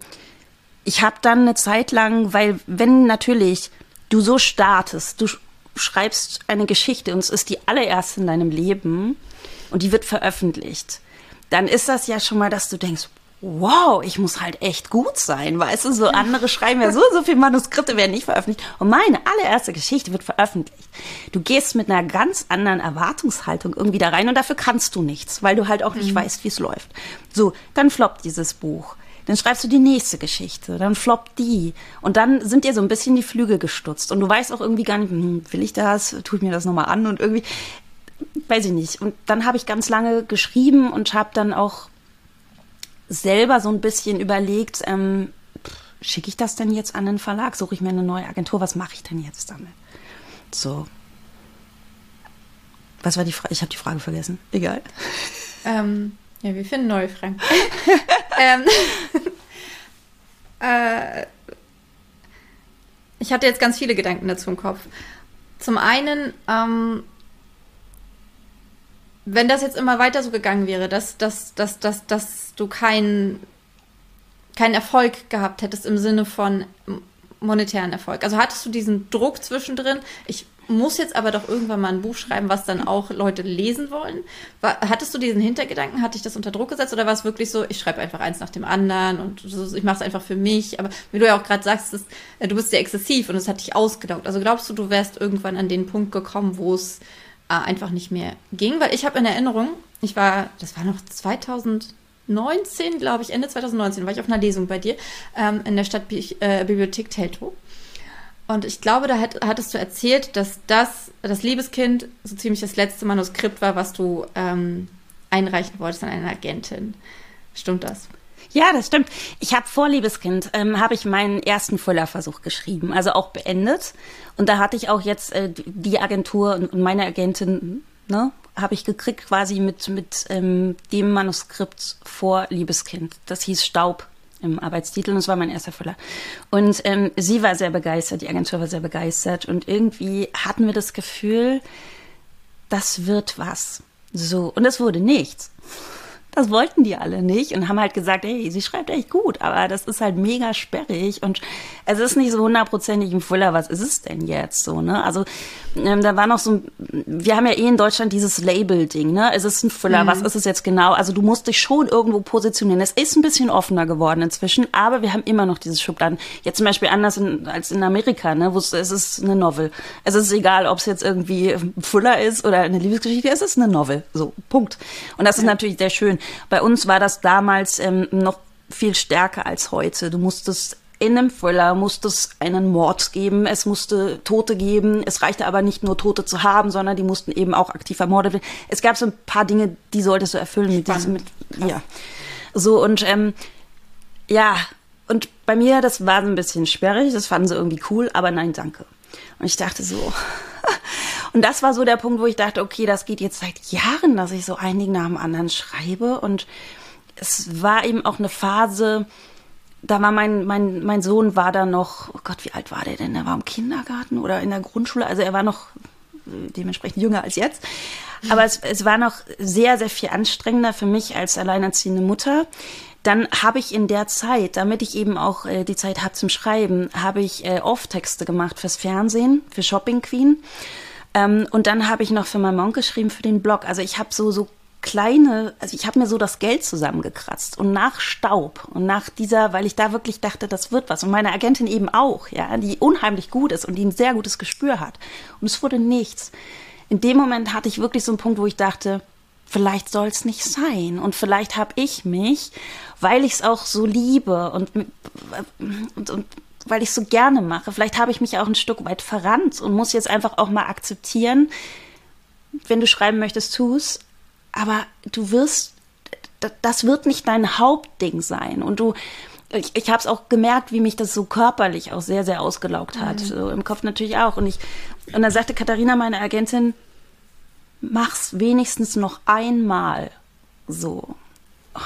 ich habe dann eine Zeit lang, weil wenn natürlich du so startest, du schreibst eine Geschichte und es ist die allererste in deinem Leben und die wird veröffentlicht, dann ist das ja schon mal, dass du denkst, wow, ich muss halt echt gut sein, weißt du, so andere schreiben ja so, so viele Manuskripte werden nicht veröffentlicht und meine allererste Geschichte wird veröffentlicht. Du gehst mit einer ganz anderen Erwartungshaltung irgendwie da rein und dafür kannst du nichts, weil du halt auch nicht mhm. weißt, wie es läuft. So, dann floppt dieses Buch. Dann schreibst du die nächste Geschichte, dann floppt die. Und dann sind dir so ein bisschen die Flügel gestutzt. Und du weißt auch irgendwie gar nicht, hm, will ich das? Tue ich mir das nochmal an? Und irgendwie, weiß ich nicht. Und dann habe ich ganz lange geschrieben und habe dann auch selber so ein bisschen überlegt, ähm, schicke ich das denn jetzt an den Verlag? Suche ich mir eine neue Agentur? Was mache ich denn jetzt damit? So. Was war die Frage? Ich habe die Frage vergessen. Egal. Ähm, ja, wir finden neue Fragen. ähm, äh, ich hatte jetzt ganz viele Gedanken dazu im Kopf. Zum einen, ähm, wenn das jetzt immer weiter so gegangen wäre, dass, dass, dass, dass, dass du keinen keinen Erfolg gehabt hättest im Sinne von monetären Erfolg. Also hattest du diesen Druck zwischendrin, ich muss jetzt aber doch irgendwann mal ein Buch schreiben, was dann auch Leute lesen wollen. War, hattest du diesen Hintergedanken? Hatte ich das unter Druck gesetzt oder war es wirklich so, ich schreibe einfach eins nach dem anderen und ich mache es einfach für mich? Aber wie du ja auch gerade sagst, das, äh, du bist sehr exzessiv und es hat dich ausgelaugt. Also glaubst du, du wärst irgendwann an den Punkt gekommen, wo es äh, einfach nicht mehr ging? Weil ich habe in Erinnerung, ich war, das war noch 2019, glaube ich, Ende 2019, war ich auf einer Lesung bei dir ähm, in der Stadtbibliothek äh, Teltow. Und ich glaube, da hat, hattest du erzählt, dass das, das Liebeskind, so ziemlich das letzte Manuskript war, was du ähm, einreichen wolltest an eine Agentin. Stimmt das? Ja, das stimmt. Ich habe vor Liebeskind, ähm, habe ich meinen ersten Fullerversuch geschrieben, also auch beendet. Und da hatte ich auch jetzt äh, die Agentur und, und meine Agentin, ne, habe ich gekriegt quasi mit, mit ähm, dem Manuskript vor Liebeskind. Das hieß Staub im Arbeitstitel und es war mein erster Füller. Und ähm, sie war sehr begeistert, die Agentur war sehr begeistert und irgendwie hatten wir das Gefühl, das wird was. So, und es wurde nichts. Das wollten die alle nicht und haben halt gesagt, hey, sie schreibt echt gut, aber das ist halt mega sperrig und es ist nicht so hundertprozentig ein Fuller, was ist es denn jetzt so, ne? Also ähm, da war noch so, wir haben ja eh in Deutschland dieses Label-Ding, ne? Es ist ein Fuller, mhm. was ist es jetzt genau? Also du musst dich schon irgendwo positionieren. Es ist ein bisschen offener geworden inzwischen, aber wir haben immer noch dieses Schubladen. Jetzt zum Beispiel anders in, als in Amerika, ne? Wo es, ist eine Novel. Es ist egal, ob es jetzt irgendwie ein Fuller ist oder eine Liebesgeschichte, es ist eine Novel. So, Punkt. Und das ist natürlich sehr schön. Bei uns war das damals ähm, noch viel stärker als heute. Du musstest in einem Thriller musste es einen Mord geben, es musste Tote geben. Es reichte aber nicht nur Tote zu haben, sondern die mussten eben auch aktiv ermordet werden. Es gab so ein paar Dinge, die solltest du erfüllen mit diesem, mit, ja. So und ähm, ja, und bei mir, das war ein bisschen sperrig, das fanden sie irgendwie cool, aber nein, danke. Und ich dachte so, und das war so der Punkt, wo ich dachte, okay, das geht jetzt seit Jahren, dass ich so einigen nach dem anderen schreibe. Und es war eben auch eine Phase, da war mein, mein, mein Sohn war da noch, oh Gott, wie alt war der denn? Er war im Kindergarten oder in der Grundschule. Also er war noch äh, dementsprechend jünger als jetzt. Aber es, es war noch sehr, sehr viel anstrengender für mich als alleinerziehende Mutter. Dann habe ich in der Zeit, damit ich eben auch äh, die Zeit habe zum Schreiben, habe ich äh, Off-Texte gemacht fürs Fernsehen, für Shopping Queen. Ähm, und dann habe ich noch für meinen Monk geschrieben für den Blog. Also ich habe so, so kleine, also ich habe mir so das Geld zusammengekratzt und nach Staub und nach dieser, weil ich da wirklich dachte, das wird was und meine Agentin eben auch, ja, die unheimlich gut ist und die ein sehr gutes Gespür hat und es wurde nichts. In dem Moment hatte ich wirklich so einen Punkt, wo ich dachte, vielleicht soll es nicht sein und vielleicht habe ich mich, weil ich es auch so liebe und, und, und weil ich so gerne mache. Vielleicht habe ich mich auch ein Stück weit verrannt und muss jetzt einfach auch mal akzeptieren, wenn du schreiben möchtest, tu es. Aber du wirst, das wird nicht dein Hauptding sein. Und du, ich, ich habe es auch gemerkt, wie mich das so körperlich auch sehr, sehr ausgelaugt hat. Mhm. So im Kopf natürlich auch. Und ich, und dann sagte Katharina, meine Agentin, mach's wenigstens noch einmal so. Oh.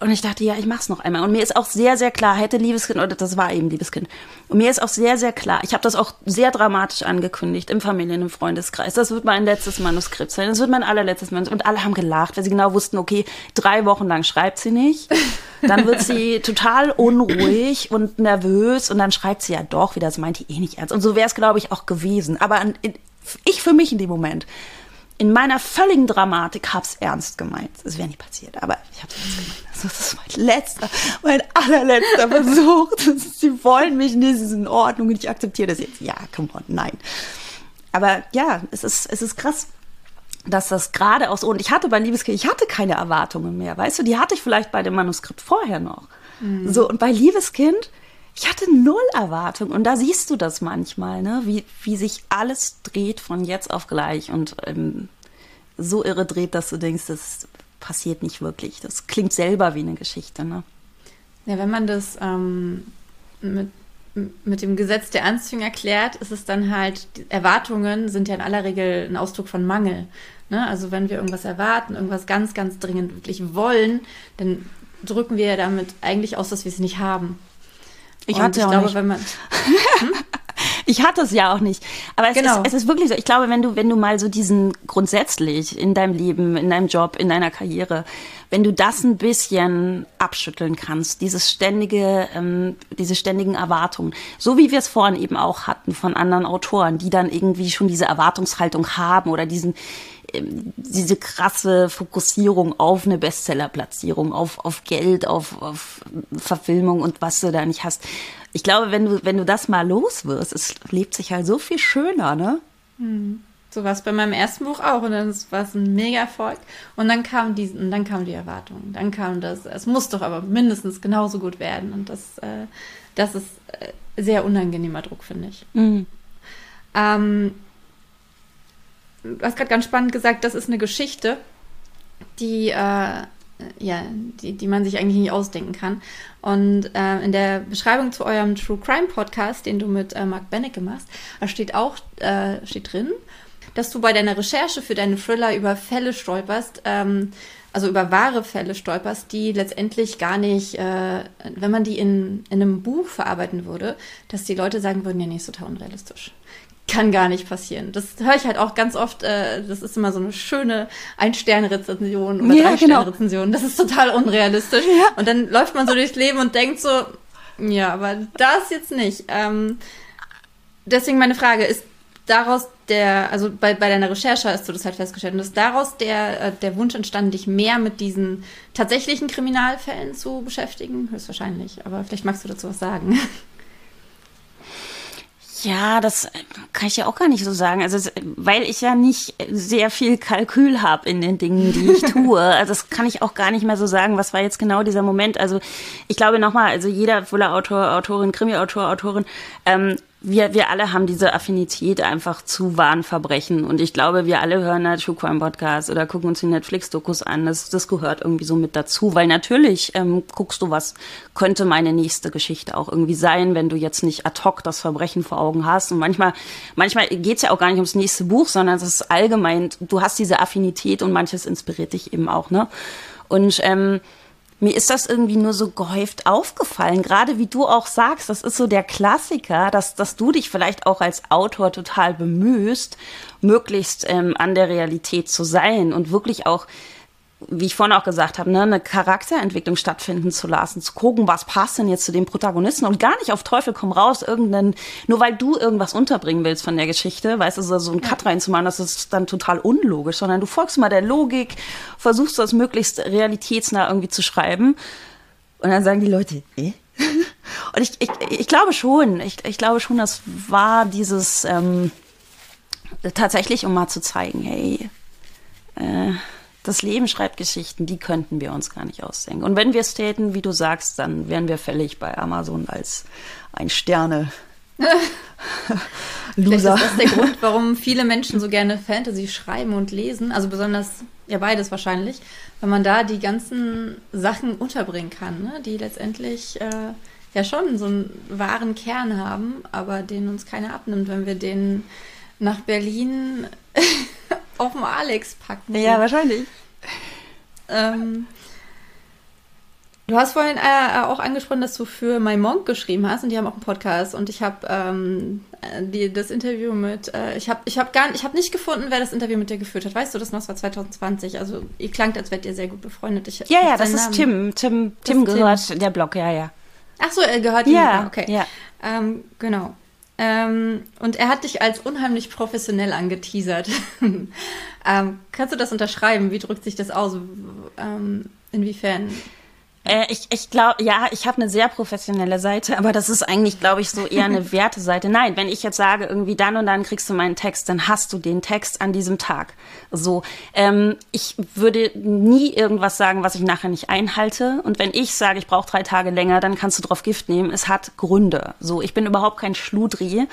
Und ich dachte, ja, ich mach's noch einmal. Und mir ist auch sehr, sehr klar, hätte Liebeskind, oder das war eben Liebeskind. Und mir ist auch sehr, sehr klar, ich habe das auch sehr dramatisch angekündigt im Familien- und Freundeskreis. Das wird mein letztes Manuskript sein. Das wird mein allerletztes Manuskript. Und alle haben gelacht, weil sie genau wussten, okay, drei Wochen lang schreibt sie nicht. Dann wird sie total unruhig und nervös und dann schreibt sie ja doch wieder, das meint die eh nicht ernst. Und so wäre es, glaube ich, auch gewesen. Aber ich für mich in dem Moment in meiner völligen Dramatik hab's ernst gemeint. Es wäre nicht passiert, aber ich hab's ernst gemeint. Also das ist mein letzter, mein allerletzter Versuch. Sie wollen mich nicht, es ist in Ordnung und ich akzeptiere das jetzt. Ja, come on, nein. Aber ja, es ist, es ist krass, dass das gerade aus, und ich hatte bei Liebeskind, ich hatte keine Erwartungen mehr, weißt du, die hatte ich vielleicht bei dem Manuskript vorher noch. Mhm. So, und bei Liebeskind, ich hatte null Erwartung und da siehst du das manchmal, ne? wie, wie sich alles dreht von jetzt auf gleich und ähm, so irre dreht, dass du denkst, das passiert nicht wirklich. Das klingt selber wie eine Geschichte. Ne? Ja, wenn man das ähm, mit, mit dem Gesetz der Anziehung erklärt, ist es dann halt, Erwartungen sind ja in aller Regel ein Ausdruck von Mangel. Ne? Also wenn wir irgendwas erwarten, irgendwas ganz, ganz dringend wirklich wollen, dann drücken wir ja damit eigentlich aus, dass wir es nicht haben. Ich hatte ich auch glaube, nicht. wenn man. Hm? Ich hatte es ja auch nicht. Aber es, genau. ist, es ist wirklich so. Ich glaube, wenn du, wenn du mal so diesen grundsätzlich in deinem Leben, in deinem Job, in deiner Karriere, wenn du das ein bisschen abschütteln kannst, dieses ständige, ähm, diese ständigen Erwartungen, so wie wir es vorhin eben auch hatten von anderen Autoren, die dann irgendwie schon diese Erwartungshaltung haben oder diesen diese krasse Fokussierung auf eine Bestsellerplatzierung, auf, auf Geld, auf, auf Verfilmung und was du da nicht hast. Ich glaube, wenn du, wenn du das mal los wirst, es lebt sich halt so viel schöner, ne? Hm. So war es bei meinem ersten Buch auch und dann war es ein mega Erfolg. Und dann kam die, und dann kam die Erwartung. Dann kam das, es muss doch aber mindestens genauso gut werden. Und das, äh, das ist äh, sehr unangenehmer Druck, finde ich. Mhm. Ähm, du hast gerade ganz spannend gesagt, das ist eine Geschichte, die, äh, ja, die, die man sich eigentlich nicht ausdenken kann. Und äh, in der Beschreibung zu eurem True Crime Podcast, den du mit äh, Mark Benecke machst, da steht auch äh, steht drin, dass du bei deiner Recherche für deine Thriller über Fälle stolperst, ähm, also über wahre Fälle stolperst, die letztendlich gar nicht, äh, wenn man die in, in einem Buch verarbeiten würde, dass die Leute sagen würden, ja, nee, ist total unrealistisch kann gar nicht passieren. Das höre ich halt auch ganz oft. Äh, das ist immer so eine schöne Ein-Sterne-Rezension oder ja, Drei-Sterne-Rezension. Genau. Das ist total unrealistisch. Ja. Und dann läuft man so durchs Leben und denkt so, ja, aber das jetzt nicht. Ähm, deswegen meine Frage, ist daraus der, also bei, bei deiner Recherche hast du das halt festgestellt, und ist daraus der, äh, der Wunsch entstanden, dich mehr mit diesen tatsächlichen Kriminalfällen zu beschäftigen? Höchstwahrscheinlich, aber vielleicht magst du dazu was sagen. Ja, das kann ich ja auch gar nicht so sagen. Also, weil ich ja nicht sehr viel Kalkül habe in den Dingen, die ich tue. Also, das kann ich auch gar nicht mehr so sagen, was war jetzt genau dieser Moment. Also, ich glaube nochmal, also jeder Fuller-Autor, Autorin, Krimi-Autor, Autorin ähm, wir, wir alle haben diese Affinität einfach zu wahren Verbrechen. Und ich glaube, wir alle hören halt True Crime Podcast oder gucken uns die Netflix-Dokus an. Das, das gehört irgendwie so mit dazu. Weil natürlich ähm, guckst du, was könnte meine nächste Geschichte auch irgendwie sein, wenn du jetzt nicht ad hoc das Verbrechen vor Augen hast. Und manchmal, manchmal geht's ja auch gar nicht ums nächste Buch, sondern es ist allgemein, du hast diese Affinität und manches inspiriert dich eben auch, ne? Und ähm, mir ist das irgendwie nur so gehäuft aufgefallen. Gerade wie du auch sagst, das ist so der Klassiker, dass, dass du dich vielleicht auch als Autor total bemühst, möglichst ähm, an der Realität zu sein und wirklich auch wie ich vorhin auch gesagt habe, ne, eine Charakterentwicklung stattfinden zu lassen, zu gucken, was passt denn jetzt zu dem Protagonisten und gar nicht auf Teufel komm raus, irgendeinen, nur weil du irgendwas unterbringen willst von der Geschichte, weißt du, so, so einen Cut reinzumachen, das ist dann total unlogisch, sondern du folgst mal der Logik, versuchst das möglichst realitätsnah irgendwie zu schreiben und dann sagen die Leute, eh? und ich, ich, ich glaube schon, ich, ich glaube schon, das war dieses, ähm, tatsächlich, um mal zu zeigen, hey, äh, das Leben schreibt Geschichten, die könnten wir uns gar nicht ausdenken. Und wenn wir es täten, wie du sagst, dann wären wir fällig bei Amazon als ein Sterne. Loser. Vielleicht ist das der Grund, warum viele Menschen so gerne Fantasy schreiben und lesen. Also besonders, ja beides wahrscheinlich, weil man da die ganzen Sachen unterbringen kann, ne? die letztendlich äh, ja schon so einen wahren Kern haben, aber den uns keiner abnimmt, wenn wir den nach Berlin auf dem Alex packen. Ja, wahrscheinlich. Ähm, du hast vorhin äh, auch angesprochen, dass du für My Monk geschrieben hast und die haben auch einen Podcast und ich habe ähm, die, das Interview mit, äh, ich habe ich hab gar ich habe nicht gefunden, wer das Interview mit dir geführt hat. Weißt du das noch? Das war 2020. Also ihr klangt, als wärt ihr sehr gut befreundet. Ich, ja, ja, das ist Tim. Tim, Tim gehört Tim. der Blog, ja, ja. Ach so, er gehört ja, okay. Ja. Ähm, genau. Ähm, und er hat dich als unheimlich professionell angeteasert. ähm, kannst du das unterschreiben? Wie drückt sich das aus? Ähm, inwiefern? Äh, ich ich glaube, ja, ich habe eine sehr professionelle Seite, aber das ist eigentlich, glaube ich, so eher eine Werteseite. Nein, wenn ich jetzt sage, irgendwie dann und dann kriegst du meinen Text, dann hast du den Text an diesem Tag. So, ähm, ich würde nie irgendwas sagen, was ich nachher nicht einhalte. Und wenn ich sage, ich brauche drei Tage länger, dann kannst du drauf Gift nehmen. Es hat Gründe. So, ich bin überhaupt kein Schludri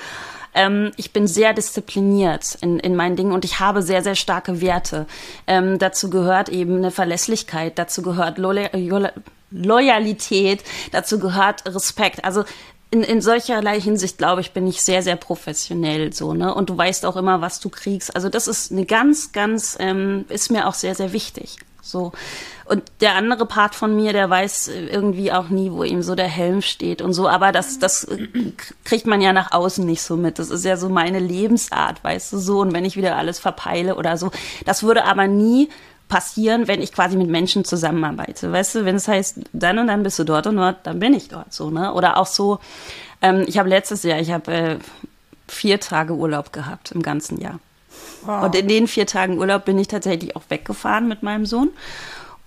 ähm, ich bin sehr diszipliniert in, in meinen Dingen und ich habe sehr, sehr starke Werte. Ähm, dazu gehört eben eine Verlässlichkeit, dazu gehört Loyal Loyalität, dazu gehört Respekt. Also in, in solcherlei Hinsicht, glaube ich, bin ich sehr, sehr professionell so, ne? Und du weißt auch immer, was du kriegst. Also das ist eine ganz, ganz, ähm, ist mir auch sehr, sehr wichtig. So. Und der andere Part von mir, der weiß irgendwie auch nie, wo ihm so der Helm steht und so. Aber das, das kriegt man ja nach außen nicht so mit. Das ist ja so meine Lebensart, weißt du so. Und wenn ich wieder alles verpeile oder so. Das würde aber nie passieren, wenn ich quasi mit Menschen zusammenarbeite. Weißt du, wenn es heißt, dann und dann bist du dort und dort, dann bin ich dort so, ne? Oder auch so, ähm, ich habe letztes Jahr, ich habe äh, vier Tage Urlaub gehabt im ganzen Jahr. Wow. Und in den vier Tagen Urlaub bin ich tatsächlich auch weggefahren mit meinem Sohn.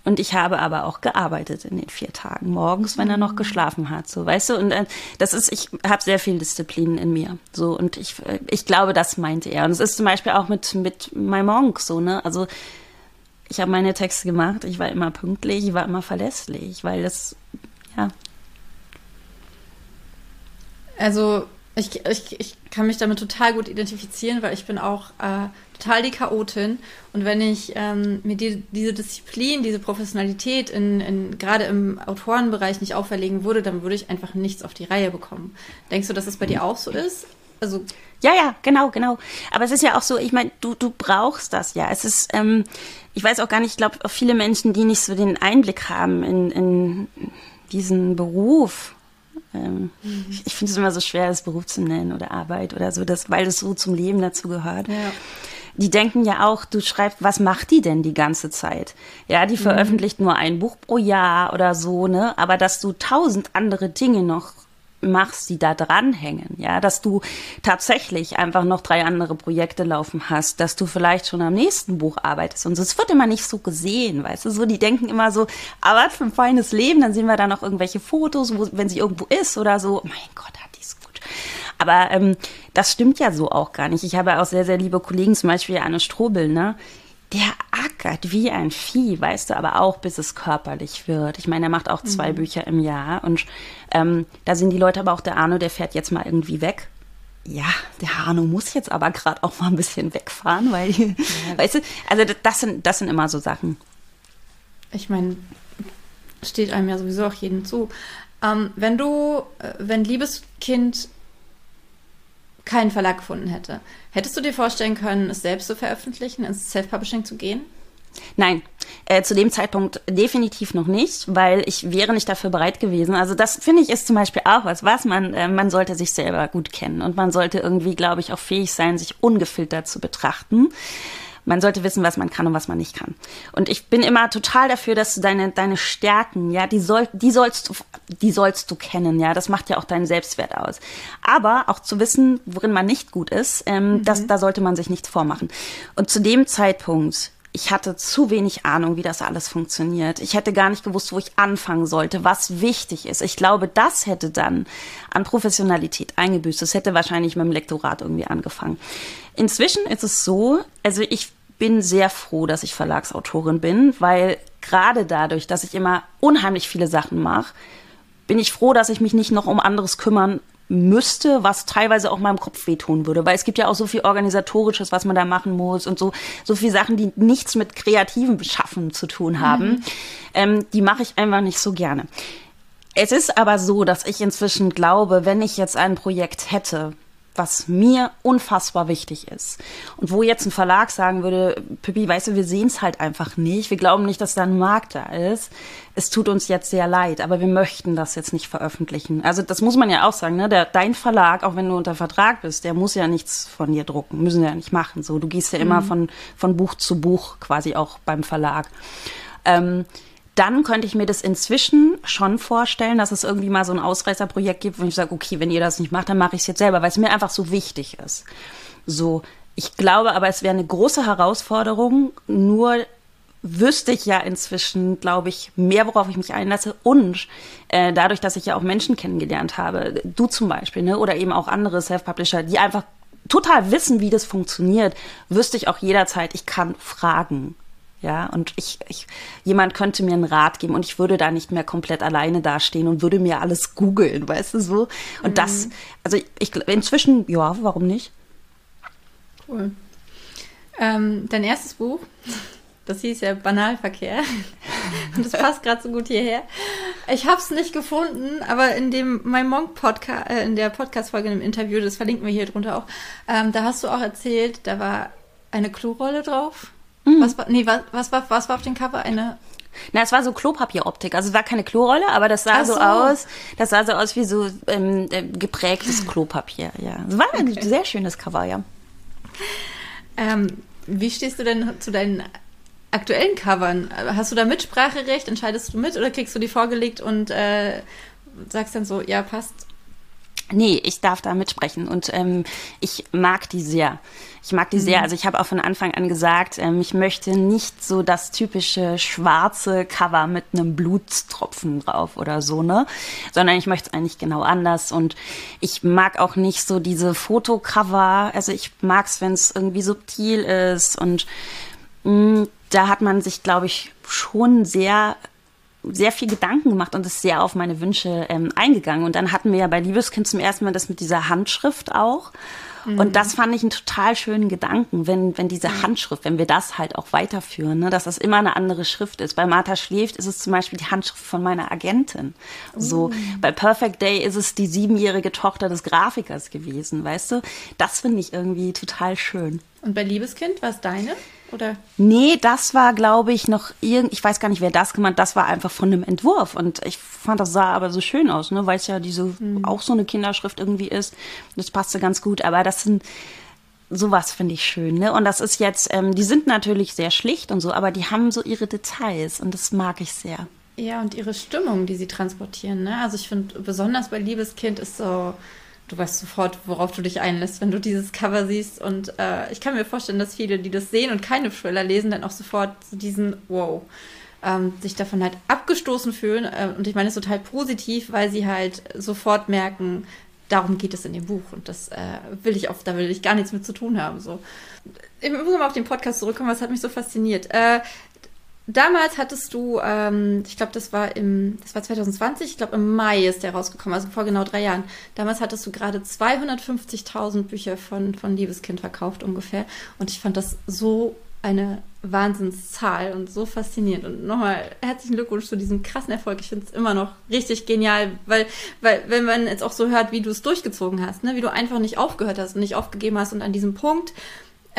Und ich habe aber auch gearbeitet in den vier Tagen morgens, wenn er noch mhm. geschlafen hat, so weißt du. Und äh, das ist, ich habe sehr viel Disziplin in mir, so und ich, äh, ich glaube, das meinte er. Und es ist zum Beispiel auch mit mit My Monk so ne. Also ich habe meine Texte gemacht, ich war immer pünktlich, ich war immer verlässlich, weil das ja. Also ich, ich, ich kann mich damit total gut identifizieren, weil ich bin auch äh, total die Chaotin. Und wenn ich ähm, mir die, diese Disziplin, diese Professionalität in, in, gerade im Autorenbereich nicht auferlegen würde, dann würde ich einfach nichts auf die Reihe bekommen. Denkst du, dass das bei dir auch so ist? Also ja, ja, genau, genau. Aber es ist ja auch so, ich meine, du, du brauchst das ja. Es ist, ähm, ich weiß auch gar nicht, ich glaube, viele Menschen, die nicht so den Einblick haben in, in diesen Beruf, ähm, mhm. Ich, ich finde es immer so schwer, das Beruf zu nennen oder Arbeit oder so, das, weil das so zum Leben dazu gehört. Ja. Die denken ja auch, du schreibst, was macht die denn die ganze Zeit? Ja, die mhm. veröffentlicht nur ein Buch pro Jahr oder so, ne? Aber dass du tausend andere Dinge noch machst, die da dranhängen, ja, dass du tatsächlich einfach noch drei andere Projekte laufen hast, dass du vielleicht schon am nächsten Buch arbeitest und. Es wird immer nicht so gesehen, weißt du, so, die denken immer so, aber ah, für ein feines Leben, dann sehen wir da noch irgendwelche Fotos, wo, wenn sie irgendwo ist oder so, mein Gott, hat die es gut. Aber ähm, das stimmt ja so auch gar nicht. Ich habe auch sehr, sehr liebe Kollegen, zum Beispiel Anne Strobel, ne, der ackert wie ein Vieh, weißt du, aber auch bis es körperlich wird. Ich meine, er macht auch zwei mhm. Bücher im Jahr und ähm, da sind die Leute aber auch, der Arno, der fährt jetzt mal irgendwie weg. Ja, der Arno muss jetzt aber gerade auch mal ein bisschen wegfahren, weil, ja. weißt du, also das sind, das sind immer so Sachen. Ich meine, steht einem ja sowieso auch jedem zu. Ähm, wenn du, äh, wenn Liebeskind keinen Verlag gefunden hätte. Hättest du dir vorstellen können, es selbst zu veröffentlichen, ins Self-Publishing zu gehen? Nein, äh, zu dem Zeitpunkt definitiv noch nicht, weil ich wäre nicht dafür bereit gewesen. Also das finde ich ist zum Beispiel auch was, was man, äh, man sollte sich selber gut kennen und man sollte irgendwie, glaube ich, auch fähig sein, sich ungefiltert zu betrachten man sollte wissen, was man kann und was man nicht kann. Und ich bin immer total dafür, dass du deine, deine Stärken, ja, die soll, die sollst du, die sollst du kennen, ja. Das macht ja auch deinen Selbstwert aus. Aber auch zu wissen, worin man nicht gut ist, ähm, mhm. das, da sollte man sich nichts vormachen. Und zu dem Zeitpunkt, ich hatte zu wenig Ahnung, wie das alles funktioniert. Ich hätte gar nicht gewusst, wo ich anfangen sollte, was wichtig ist. Ich glaube, das hätte dann an Professionalität eingebüßt. Das hätte wahrscheinlich mit dem Lektorat irgendwie angefangen. Inzwischen ist es so, also ich bin sehr froh, dass ich Verlagsautorin bin, weil gerade dadurch, dass ich immer unheimlich viele Sachen mache, bin ich froh, dass ich mich nicht noch um anderes kümmern müsste, was teilweise auch meinem Kopf wehtun würde, weil es gibt ja auch so viel organisatorisches, was man da machen muss und so so viel Sachen, die nichts mit kreativem Beschaffen zu tun haben, mhm. ähm, die mache ich einfach nicht so gerne. Es ist aber so, dass ich inzwischen glaube, wenn ich jetzt ein Projekt hätte, was mir unfassbar wichtig ist. Und wo jetzt ein Verlag sagen würde, Pippi, weißt du, wir sehen es halt einfach nicht. Wir glauben nicht, dass da ein Markt da ist. Es tut uns jetzt sehr leid, aber wir möchten das jetzt nicht veröffentlichen. Also das muss man ja auch sagen, ne? Der, dein Verlag, auch wenn du unter Vertrag bist, der muss ja nichts von dir drucken, müssen ja nicht machen. So, du gehst ja immer mhm. von, von Buch zu Buch quasi auch beim Verlag. Ähm, dann könnte ich mir das inzwischen schon vorstellen, dass es irgendwie mal so ein Ausreißerprojekt gibt, wo ich sage, okay, wenn ihr das nicht macht, dann mache ich es jetzt selber, weil es mir einfach so wichtig ist. So, ich glaube aber, es wäre eine große Herausforderung, nur wüsste ich ja inzwischen, glaube ich, mehr, worauf ich mich einlasse. Und äh, dadurch, dass ich ja auch Menschen kennengelernt habe, du zum Beispiel, ne, oder eben auch andere Self-Publisher, die einfach total wissen, wie das funktioniert, wüsste ich auch jederzeit, ich kann fragen. Ja, und ich, ich, jemand könnte mir einen Rat geben und ich würde da nicht mehr komplett alleine dastehen und würde mir alles googeln, weißt du so? Und mhm. das, also ich, inzwischen, ja, warum nicht? Cool. Ähm, dein erstes Buch, das hieß ja Banalverkehr. Und das passt gerade so gut hierher. Ich habe es nicht gefunden, aber in dem My Monk Podcast, äh, in der Podcast-Folge, in dem Interview, das verlinken wir hier drunter auch, ähm, da hast du auch erzählt, da war eine Klorolle drauf. Mhm. Was, war, nee, was, was, war, was war auf dem Cover? Eine na, es war so Klopapieroptik. Also es war keine Klorolle, aber das sah so. so. aus. Das sah so aus wie so ähm, äh, geprägtes Klopapier. Ja, es war okay. ein sehr schönes Cover, ja. Ähm, wie stehst du denn zu deinen aktuellen Covern? Hast du da Mitspracherecht? Entscheidest du mit oder kriegst du die vorgelegt und äh, sagst dann so, ja, passt? Nee, ich darf da mitsprechen und ähm, ich mag die sehr. Ich mag die mhm. sehr. Also ich habe auch von Anfang an gesagt, ähm, ich möchte nicht so das typische schwarze Cover mit einem Blutstropfen drauf oder so, ne? Sondern ich möchte es eigentlich genau anders. Und ich mag auch nicht so diese Fotocover. Also ich mag es, wenn es irgendwie subtil ist. Und mh, mm, da hat man sich, glaube ich, schon sehr sehr viel Gedanken gemacht und ist sehr auf meine Wünsche ähm, eingegangen. Und dann hatten wir ja bei Liebeskind zum ersten Mal das mit dieser Handschrift auch. Mhm. Und das fand ich einen total schönen Gedanken, wenn, wenn diese mhm. Handschrift, wenn wir das halt auch weiterführen, ne, dass das immer eine andere Schrift ist. Bei Martha schläft ist es zum Beispiel die Handschrift von meiner Agentin. So, uh. bei Perfect Day ist es die siebenjährige Tochter des Grafikers gewesen, weißt du? Das finde ich irgendwie total schön. Und bei Liebeskind, war es deine? Oder? Nee, das war, glaube ich, noch irgend, ich weiß gar nicht, wer das gemacht, das war einfach von einem Entwurf. Und ich fand, das sah aber so schön aus, ne, weil es ja diese, mhm. auch so eine Kinderschrift irgendwie ist. Das passte ganz gut. Aber das sind, sowas finde ich schön, ne? Und das ist jetzt, ähm, die sind natürlich sehr schlicht und so, aber die haben so ihre Details und das mag ich sehr. Ja, und ihre Stimmung, die sie transportieren, ne? Also ich finde, besonders bei Liebeskind ist so, du weißt sofort, worauf du dich einlässt, wenn du dieses Cover siehst. Und äh, ich kann mir vorstellen, dass viele, die das sehen und keine Thriller lesen, dann auch sofort diesen Wow. Ähm, sich davon halt abgestoßen fühlen. Äh, und ich meine es total positiv, weil sie halt sofort merken, darum geht es in dem Buch. Und das äh, will ich auf, da will ich gar nichts mit zu tun haben. So. Ich muss mal auf den Podcast zurückkommen, was hat mich so fasziniert. Äh, damals hattest du, ähm, ich glaube, das war im, das war 2020, ich glaube im Mai ist der rausgekommen, also vor genau drei Jahren. Damals hattest du gerade 250.000 Bücher von, von Liebeskind verkauft ungefähr. Und ich fand das so eine Wahnsinnszahl und so faszinierend. Und nochmal herzlichen Glückwunsch zu diesem krassen Erfolg. Ich finde es immer noch richtig genial, weil, weil, wenn man jetzt auch so hört, wie du es durchgezogen hast, ne, wie du einfach nicht aufgehört hast und nicht aufgegeben hast und an diesem Punkt,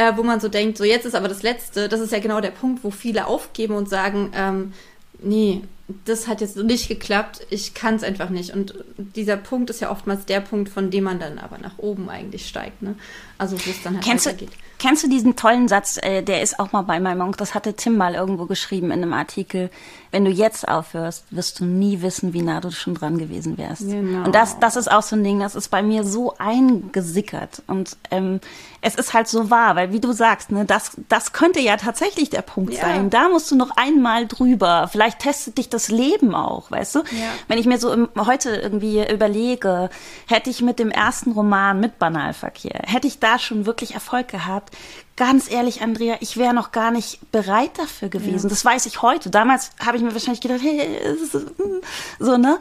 äh, wo man so denkt, so jetzt ist aber das Letzte, das ist ja genau der Punkt, wo viele aufgeben und sagen, ähm, nee, das hat jetzt nicht geklappt, ich kann es einfach nicht. Und dieser Punkt ist ja oftmals der Punkt, von dem man dann aber nach oben eigentlich steigt. Ne? Also wo es dann halt kennst weitergeht. Du, kennst du diesen tollen Satz, äh, der ist auch mal bei meinem Monk, das hatte Tim mal irgendwo geschrieben in einem Artikel, wenn du jetzt aufhörst, wirst du nie wissen, wie nah du schon dran gewesen wärst. Genau. Und das, das ist auch so ein Ding, das ist bei mir so eingesickert. Und ähm, es ist halt so wahr, weil wie du sagst, ne, das, das könnte ja tatsächlich der Punkt ja. sein. Da musst du noch einmal drüber. Vielleicht testet dich das Leben auch, weißt du? Ja. Wenn ich mir so im, heute irgendwie überlege, hätte ich mit dem ersten Roman mit Banalverkehr, hätte ich da schon wirklich Erfolg gehabt, ganz ehrlich, Andrea, ich wäre noch gar nicht bereit dafür gewesen. Ja. Das weiß ich heute. Damals habe ich mir wahrscheinlich gedacht, hey, so, ne?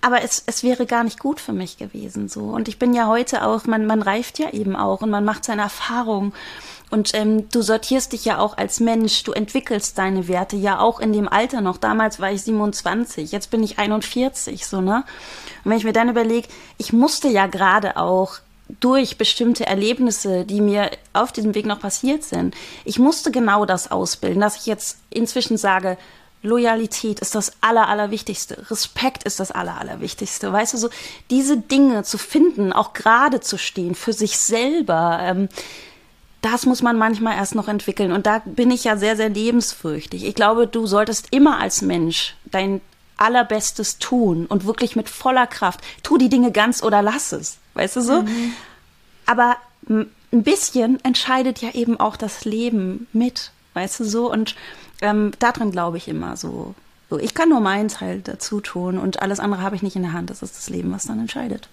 Aber es, es wäre gar nicht gut für mich gewesen, so. Und ich bin ja heute auch, man, man reift ja eben auch und man macht seine Erfahrungen. Und ähm, du sortierst dich ja auch als Mensch, du entwickelst deine Werte ja auch in dem Alter noch. Damals war ich 27, jetzt bin ich 41, so, ne? Und wenn ich mir dann überlege, ich musste ja gerade auch durch bestimmte Erlebnisse, die mir auf diesem Weg noch passiert sind. Ich musste genau das ausbilden, dass ich jetzt inzwischen sage, Loyalität ist das Aller, Allerwichtigste. Respekt ist das Aller, Allerwichtigste. Weißt du, so diese Dinge zu finden, auch gerade zu stehen für sich selber, ähm, das muss man manchmal erst noch entwickeln. Und da bin ich ja sehr, sehr lebensfürchtig. Ich glaube, du solltest immer als Mensch dein Allerbestes tun und wirklich mit voller Kraft. Tu die Dinge ganz oder lass es. Weißt du so? Mhm. Aber ein bisschen entscheidet ja eben auch das Leben mit. Weißt du so? Und ähm, daran glaube ich immer so. so. Ich kann nur meinen Teil dazu tun und alles andere habe ich nicht in der Hand. Das ist das Leben, was dann entscheidet.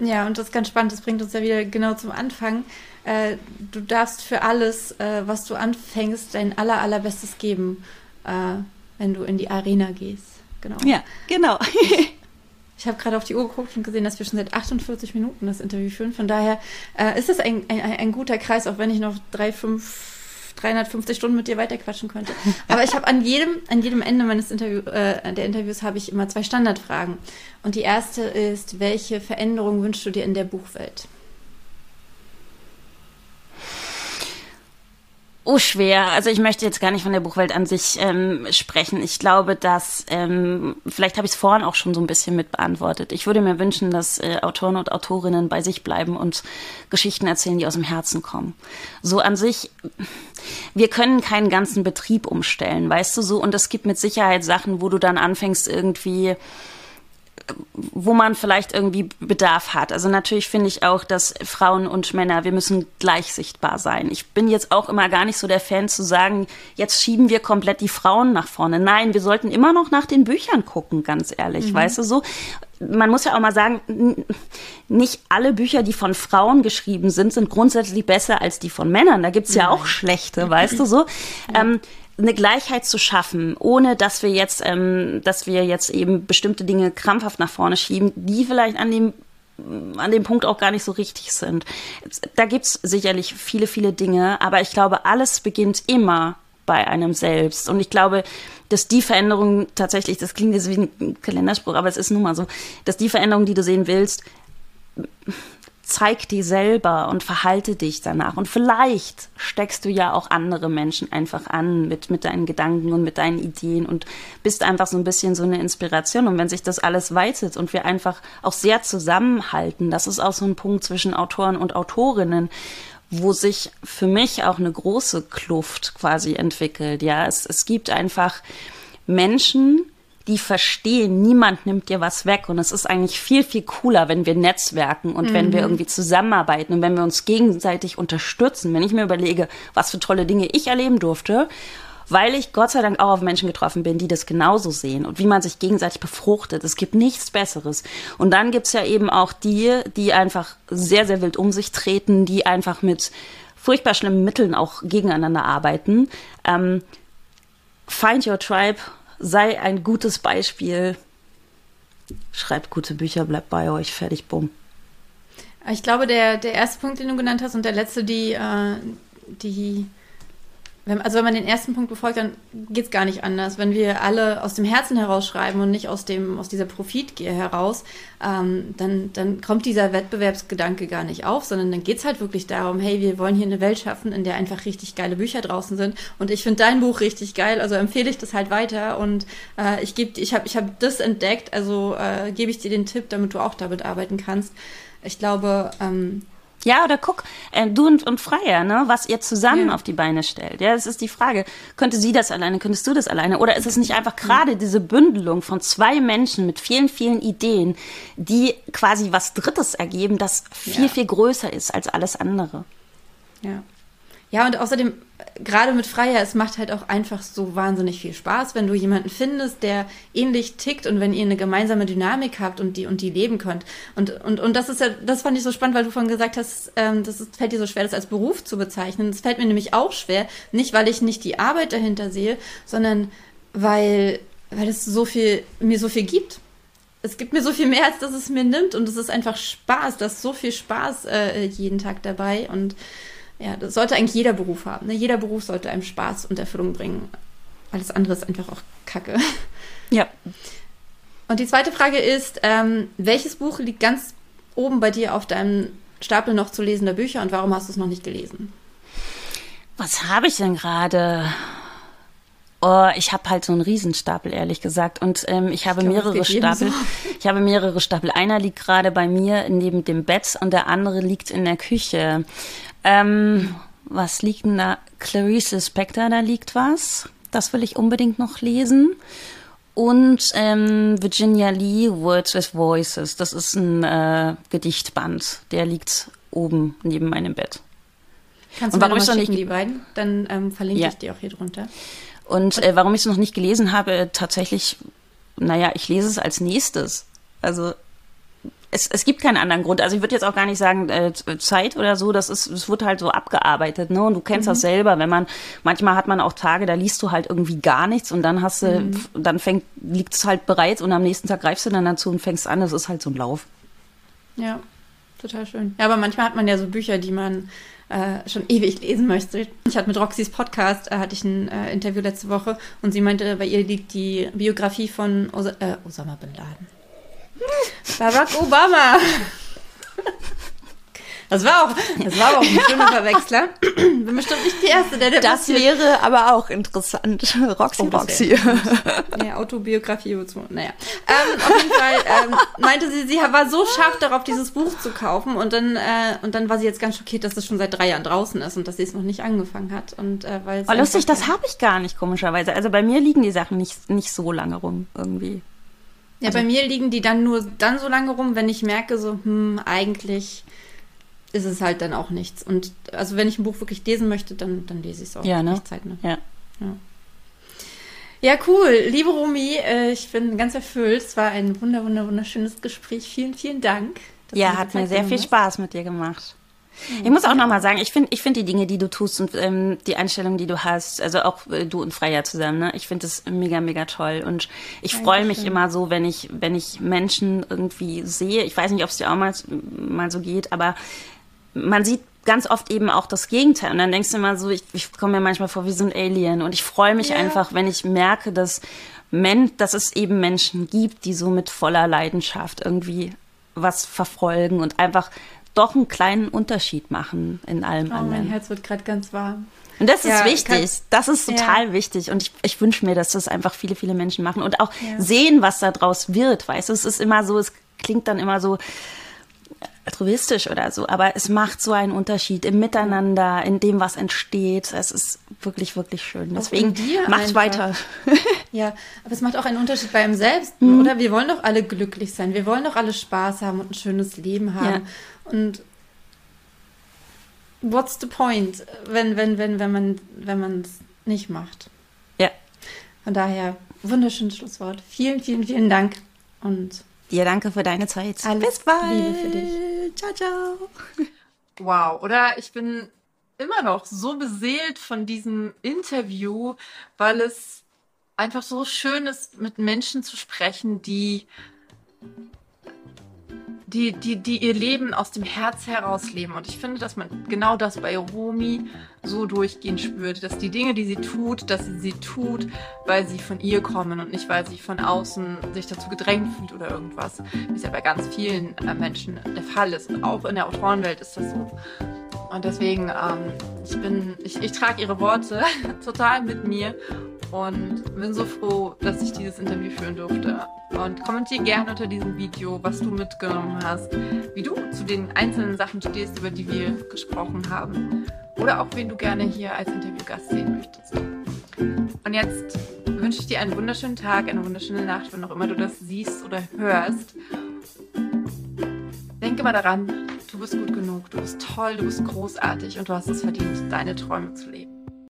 Ja, und das ist ganz spannend. Das bringt uns ja wieder genau zum Anfang. Äh, du darfst für alles, äh, was du anfängst, dein aller, allerbestes geben, äh, wenn du in die Arena gehst. Genau. Ja, genau. Ich habe gerade auf die Uhr geguckt und gesehen, dass wir schon seit 48 Minuten das Interview führen. Von daher äh, ist es ein, ein, ein, guter Kreis, auch wenn ich noch drei, fünf, 350 Stunden mit dir weiterquatschen könnte. Aber ich habe an jedem, an jedem Ende meines Interview, äh, der Interviews habe ich immer zwei Standardfragen. Und die erste ist, welche Veränderung wünschst du dir in der Buchwelt? Oh, schwer. Also ich möchte jetzt gar nicht von der Buchwelt an sich ähm, sprechen. Ich glaube, dass, ähm, vielleicht habe ich es vorhin auch schon so ein bisschen mit beantwortet. Ich würde mir wünschen, dass äh, Autoren und Autorinnen bei sich bleiben und Geschichten erzählen, die aus dem Herzen kommen. So an sich, wir können keinen ganzen Betrieb umstellen, weißt du so. Und es gibt mit Sicherheit Sachen, wo du dann anfängst irgendwie wo man vielleicht irgendwie Bedarf hat. Also natürlich finde ich auch, dass Frauen und Männer, wir müssen gleich sichtbar sein. Ich bin jetzt auch immer gar nicht so der Fan zu sagen, jetzt schieben wir komplett die Frauen nach vorne. Nein, wir sollten immer noch nach den Büchern gucken, ganz ehrlich, mhm. weißt du so. Man muss ja auch mal sagen, nicht alle Bücher, die von Frauen geschrieben sind, sind grundsätzlich besser als die von Männern. Da gibt's ja auch schlechte, weißt du so. Ja. Ähm, eine Gleichheit zu schaffen, ohne dass wir jetzt, ähm, dass wir jetzt eben bestimmte Dinge krampfhaft nach vorne schieben, die vielleicht an dem an dem Punkt auch gar nicht so richtig sind. Da gibt's sicherlich viele, viele Dinge, aber ich glaube, alles beginnt immer bei einem selbst. Und ich glaube, dass die Veränderung tatsächlich, das klingt jetzt wie ein Kalenderspruch, aber es ist nun mal so, dass die Veränderung, die du sehen willst, zeig die selber und verhalte dich danach. Und vielleicht steckst du ja auch andere Menschen einfach an mit, mit deinen Gedanken und mit deinen Ideen und bist einfach so ein bisschen so eine Inspiration. Und wenn sich das alles weitet und wir einfach auch sehr zusammenhalten, das ist auch so ein Punkt zwischen Autoren und Autorinnen, wo sich für mich auch eine große Kluft quasi entwickelt. Ja, es, es gibt einfach Menschen, die verstehen, niemand nimmt dir was weg. Und es ist eigentlich viel, viel cooler, wenn wir netzwerken und mhm. wenn wir mhm. irgendwie zusammenarbeiten und wenn wir uns gegenseitig unterstützen. Wenn ich mir überlege, was für tolle Dinge ich erleben durfte, weil ich Gott sei Dank auch auf Menschen getroffen bin, die das genauso sehen und wie man sich gegenseitig befruchtet. Es gibt nichts Besseres. Und dann gibt's ja eben auch die, die einfach sehr, sehr wild um sich treten, die einfach mit furchtbar schlimmen Mitteln auch gegeneinander arbeiten. Ähm, find your tribe sei ein gutes Beispiel. Schreibt gute Bücher, bleibt bei euch, fertig, bumm. Ich glaube, der, der erste Punkt, den du genannt hast, und der letzte, die, äh, die wenn, also wenn man den ersten Punkt befolgt, dann geht es gar nicht anders. Wenn wir alle aus dem Herzen herausschreiben und nicht aus, dem, aus dieser Profitgier heraus, ähm, dann, dann kommt dieser Wettbewerbsgedanke gar nicht auf, sondern dann geht es halt wirklich darum, hey, wir wollen hier eine Welt schaffen, in der einfach richtig geile Bücher draußen sind. Und ich finde dein Buch richtig geil, also empfehle ich das halt weiter. Und äh, ich ich habe ich hab das entdeckt, also äh, gebe ich dir den Tipp, damit du auch damit arbeiten kannst. Ich glaube, ähm, ja, oder guck, äh, du und, und Freier, ne, was ihr zusammen ja. auf die Beine stellt. Ja, das ist die Frage. Könnte sie das alleine, könntest du das alleine? Oder ist es nicht einfach gerade diese Bündelung von zwei Menschen mit vielen, vielen Ideen, die quasi was Drittes ergeben, das viel, ja. viel größer ist als alles andere? Ja. Ja, und außerdem, gerade mit Freier, es macht halt auch einfach so wahnsinnig viel Spaß, wenn du jemanden findest, der ähnlich tickt und wenn ihr eine gemeinsame Dynamik habt und die, und die leben könnt. Und, und, und das ist ja, das fand ich so spannend, weil du vorhin gesagt hast, ähm, das ist, fällt dir so schwer, das als Beruf zu bezeichnen. Das fällt mir nämlich auch schwer, nicht weil ich nicht die Arbeit dahinter sehe, sondern weil, weil es so viel, mir so viel gibt es gibt mir so viel mehr, als dass es mir nimmt. Und es ist einfach Spaß. Da ist so viel Spaß äh, jeden Tag dabei. Und ja, das sollte eigentlich jeder Beruf haben. Ne? Jeder Beruf sollte einem Spaß und Erfüllung bringen. Alles andere ist einfach auch Kacke. Ja. Und die zweite Frage ist, ähm, welches Buch liegt ganz oben bei dir auf deinem Stapel noch zu lesender Bücher und warum hast du es noch nicht gelesen? Was habe ich denn gerade? Oh, ich habe halt so einen Riesenstapel, ehrlich gesagt. Und ähm, ich habe ich glaub, mehrere Stapel. So. Ich habe mehrere Stapel. Einer liegt gerade bei mir neben dem Bett und der andere liegt in der Küche. Ähm, was liegt denn da? Clarice Spector, da liegt was. Das will ich unbedingt noch lesen. Und ähm, Virginia Lee, Words with Voices. Das ist ein äh, Gedichtband. Der liegt oben neben meinem Bett. Kannst du warum mir noch nicht die beiden? Dann ähm, verlinke ja. ich die auch hier drunter. Und äh, warum ich es noch nicht gelesen habe, tatsächlich, naja, ich lese es als nächstes. Also es, es gibt keinen anderen Grund. Also ich würde jetzt auch gar nicht sagen äh, Zeit oder so. Das ist, es wird halt so abgearbeitet. Ne? Und du kennst mhm. das selber, wenn man manchmal hat man auch Tage, da liest du halt irgendwie gar nichts und dann hast du, mhm. dann fängt liegt es halt bereit und am nächsten Tag greifst du dann dazu und fängst an. Das ist halt so ein Lauf. Ja, total schön. Ja, aber manchmal hat man ja so Bücher, die man äh, schon ewig lesen möchte. Ich hatte mit Roxys Podcast, äh, hatte ich ein äh, Interview letzte Woche und sie meinte, bei ihr liegt die Biografie von Os äh, Osama Bin Laden. Barack Obama. Das war auch, das war auch ein schöner Verwechsler. Bin bestimmt nicht die Erste, der der Das passiert. wäre aber auch interessant. Roxy, oh, Roxy. Ja, Autobiografie. Naja. Ähm, auf jeden Fall ähm, meinte sie, sie war so scharf darauf, dieses Buch zu kaufen und dann, äh, und dann war sie jetzt ganz schockiert, dass es schon seit drei Jahren draußen ist und dass sie es noch nicht angefangen hat. Und, äh, weil oh, lustig, das habe ich gar nicht, komischerweise. Also bei mir liegen die Sachen nicht, nicht so lange rum, irgendwie. Ja, also, bei mir liegen die dann nur dann so lange rum, wenn ich merke, so, hm, eigentlich ist es halt dann auch nichts. Und also wenn ich ein Buch wirklich lesen möchte, dann, dann lese ich es auch. Ja, ne? Zeit, ne? Ja. ja. Ja, cool. Liebe Romy, äh, ich bin ganz erfüllt. Es war ein wunder, wunder, wunderschönes Gespräch. Vielen, vielen Dank. Ja, hat mir sehr viel Spaß mit dir gemacht. Ich muss auch nochmal sagen, ich finde ich finde die Dinge, die du tust und ähm, die Einstellung, die du hast, also auch äh, du und Freya zusammen, ne? ich finde das mega, mega toll. Und ich freue mich immer so, wenn ich, wenn ich Menschen irgendwie sehe. Ich weiß nicht, ob es dir auch mal, mal so geht, aber man sieht ganz oft eben auch das Gegenteil. Und dann denkst du immer so, ich, ich komme mir manchmal vor wie so ein Alien. Und ich freue mich ja. einfach, wenn ich merke, dass, Men dass es eben Menschen gibt, die so mit voller Leidenschaft irgendwie was verfolgen und einfach doch einen kleinen Unterschied machen in allem oh, anderen. Mein Herz wird gerade ganz warm. Und das ja, ist wichtig. Das ist total ja. wichtig. Und ich, ich wünsche mir, dass das einfach viele, viele Menschen machen und auch ja. sehen, was da draus wird. Weißt du, es ist immer so, es klingt dann immer so altruistisch oder so, aber es macht so einen Unterschied im Miteinander, in dem, was entsteht. Es ist wirklich, wirklich schön. Deswegen macht weiter. ja, aber es macht auch einen Unterschied bei ihm selbst, mhm. oder? Wir wollen doch alle glücklich sein. Wir wollen doch alle Spaß haben und ein schönes Leben haben. Und what's the point, wenn, wenn, wenn, wenn man wenn man es nicht macht? Ja. Von daher, wunderschönes Schlusswort. Vielen, vielen, vielen Dank und dir danke für deine Zeit. Alles Bis bald. Liebe für dich. Ciao, ciao. Wow, oder? Ich bin immer noch so beseelt von diesem Interview, weil es einfach so schön ist, mit Menschen zu sprechen, die die, die, die ihr Leben aus dem Herz heraus leben. Und ich finde, dass man genau das bei Romi so durchgehend spürt, dass die Dinge, die sie tut, dass sie sie tut, weil sie von ihr kommen und nicht, weil sie von außen sich dazu gedrängt fühlt oder irgendwas, wie es ja bei ganz vielen äh, Menschen der Fall ist. Und auch in der Autorenwelt ist das so. Und deswegen, ähm, ich bin, ich, ich trage ihre Worte total mit mir und bin so froh, dass ich dieses Interview führen durfte. Und kommentiere gerne unter diesem Video, was du mitgenommen hast, wie du zu den einzelnen Sachen stehst, über die wir gesprochen haben. Oder auch, wen du gerne hier als Interviewgast sehen möchtest. Und jetzt wünsche ich dir einen wunderschönen Tag, eine wunderschöne Nacht, wenn auch immer du das siehst oder hörst. Denke mal daran, du bist gut genug, du bist toll, du bist großartig und du hast es verdient, deine Träume zu leben.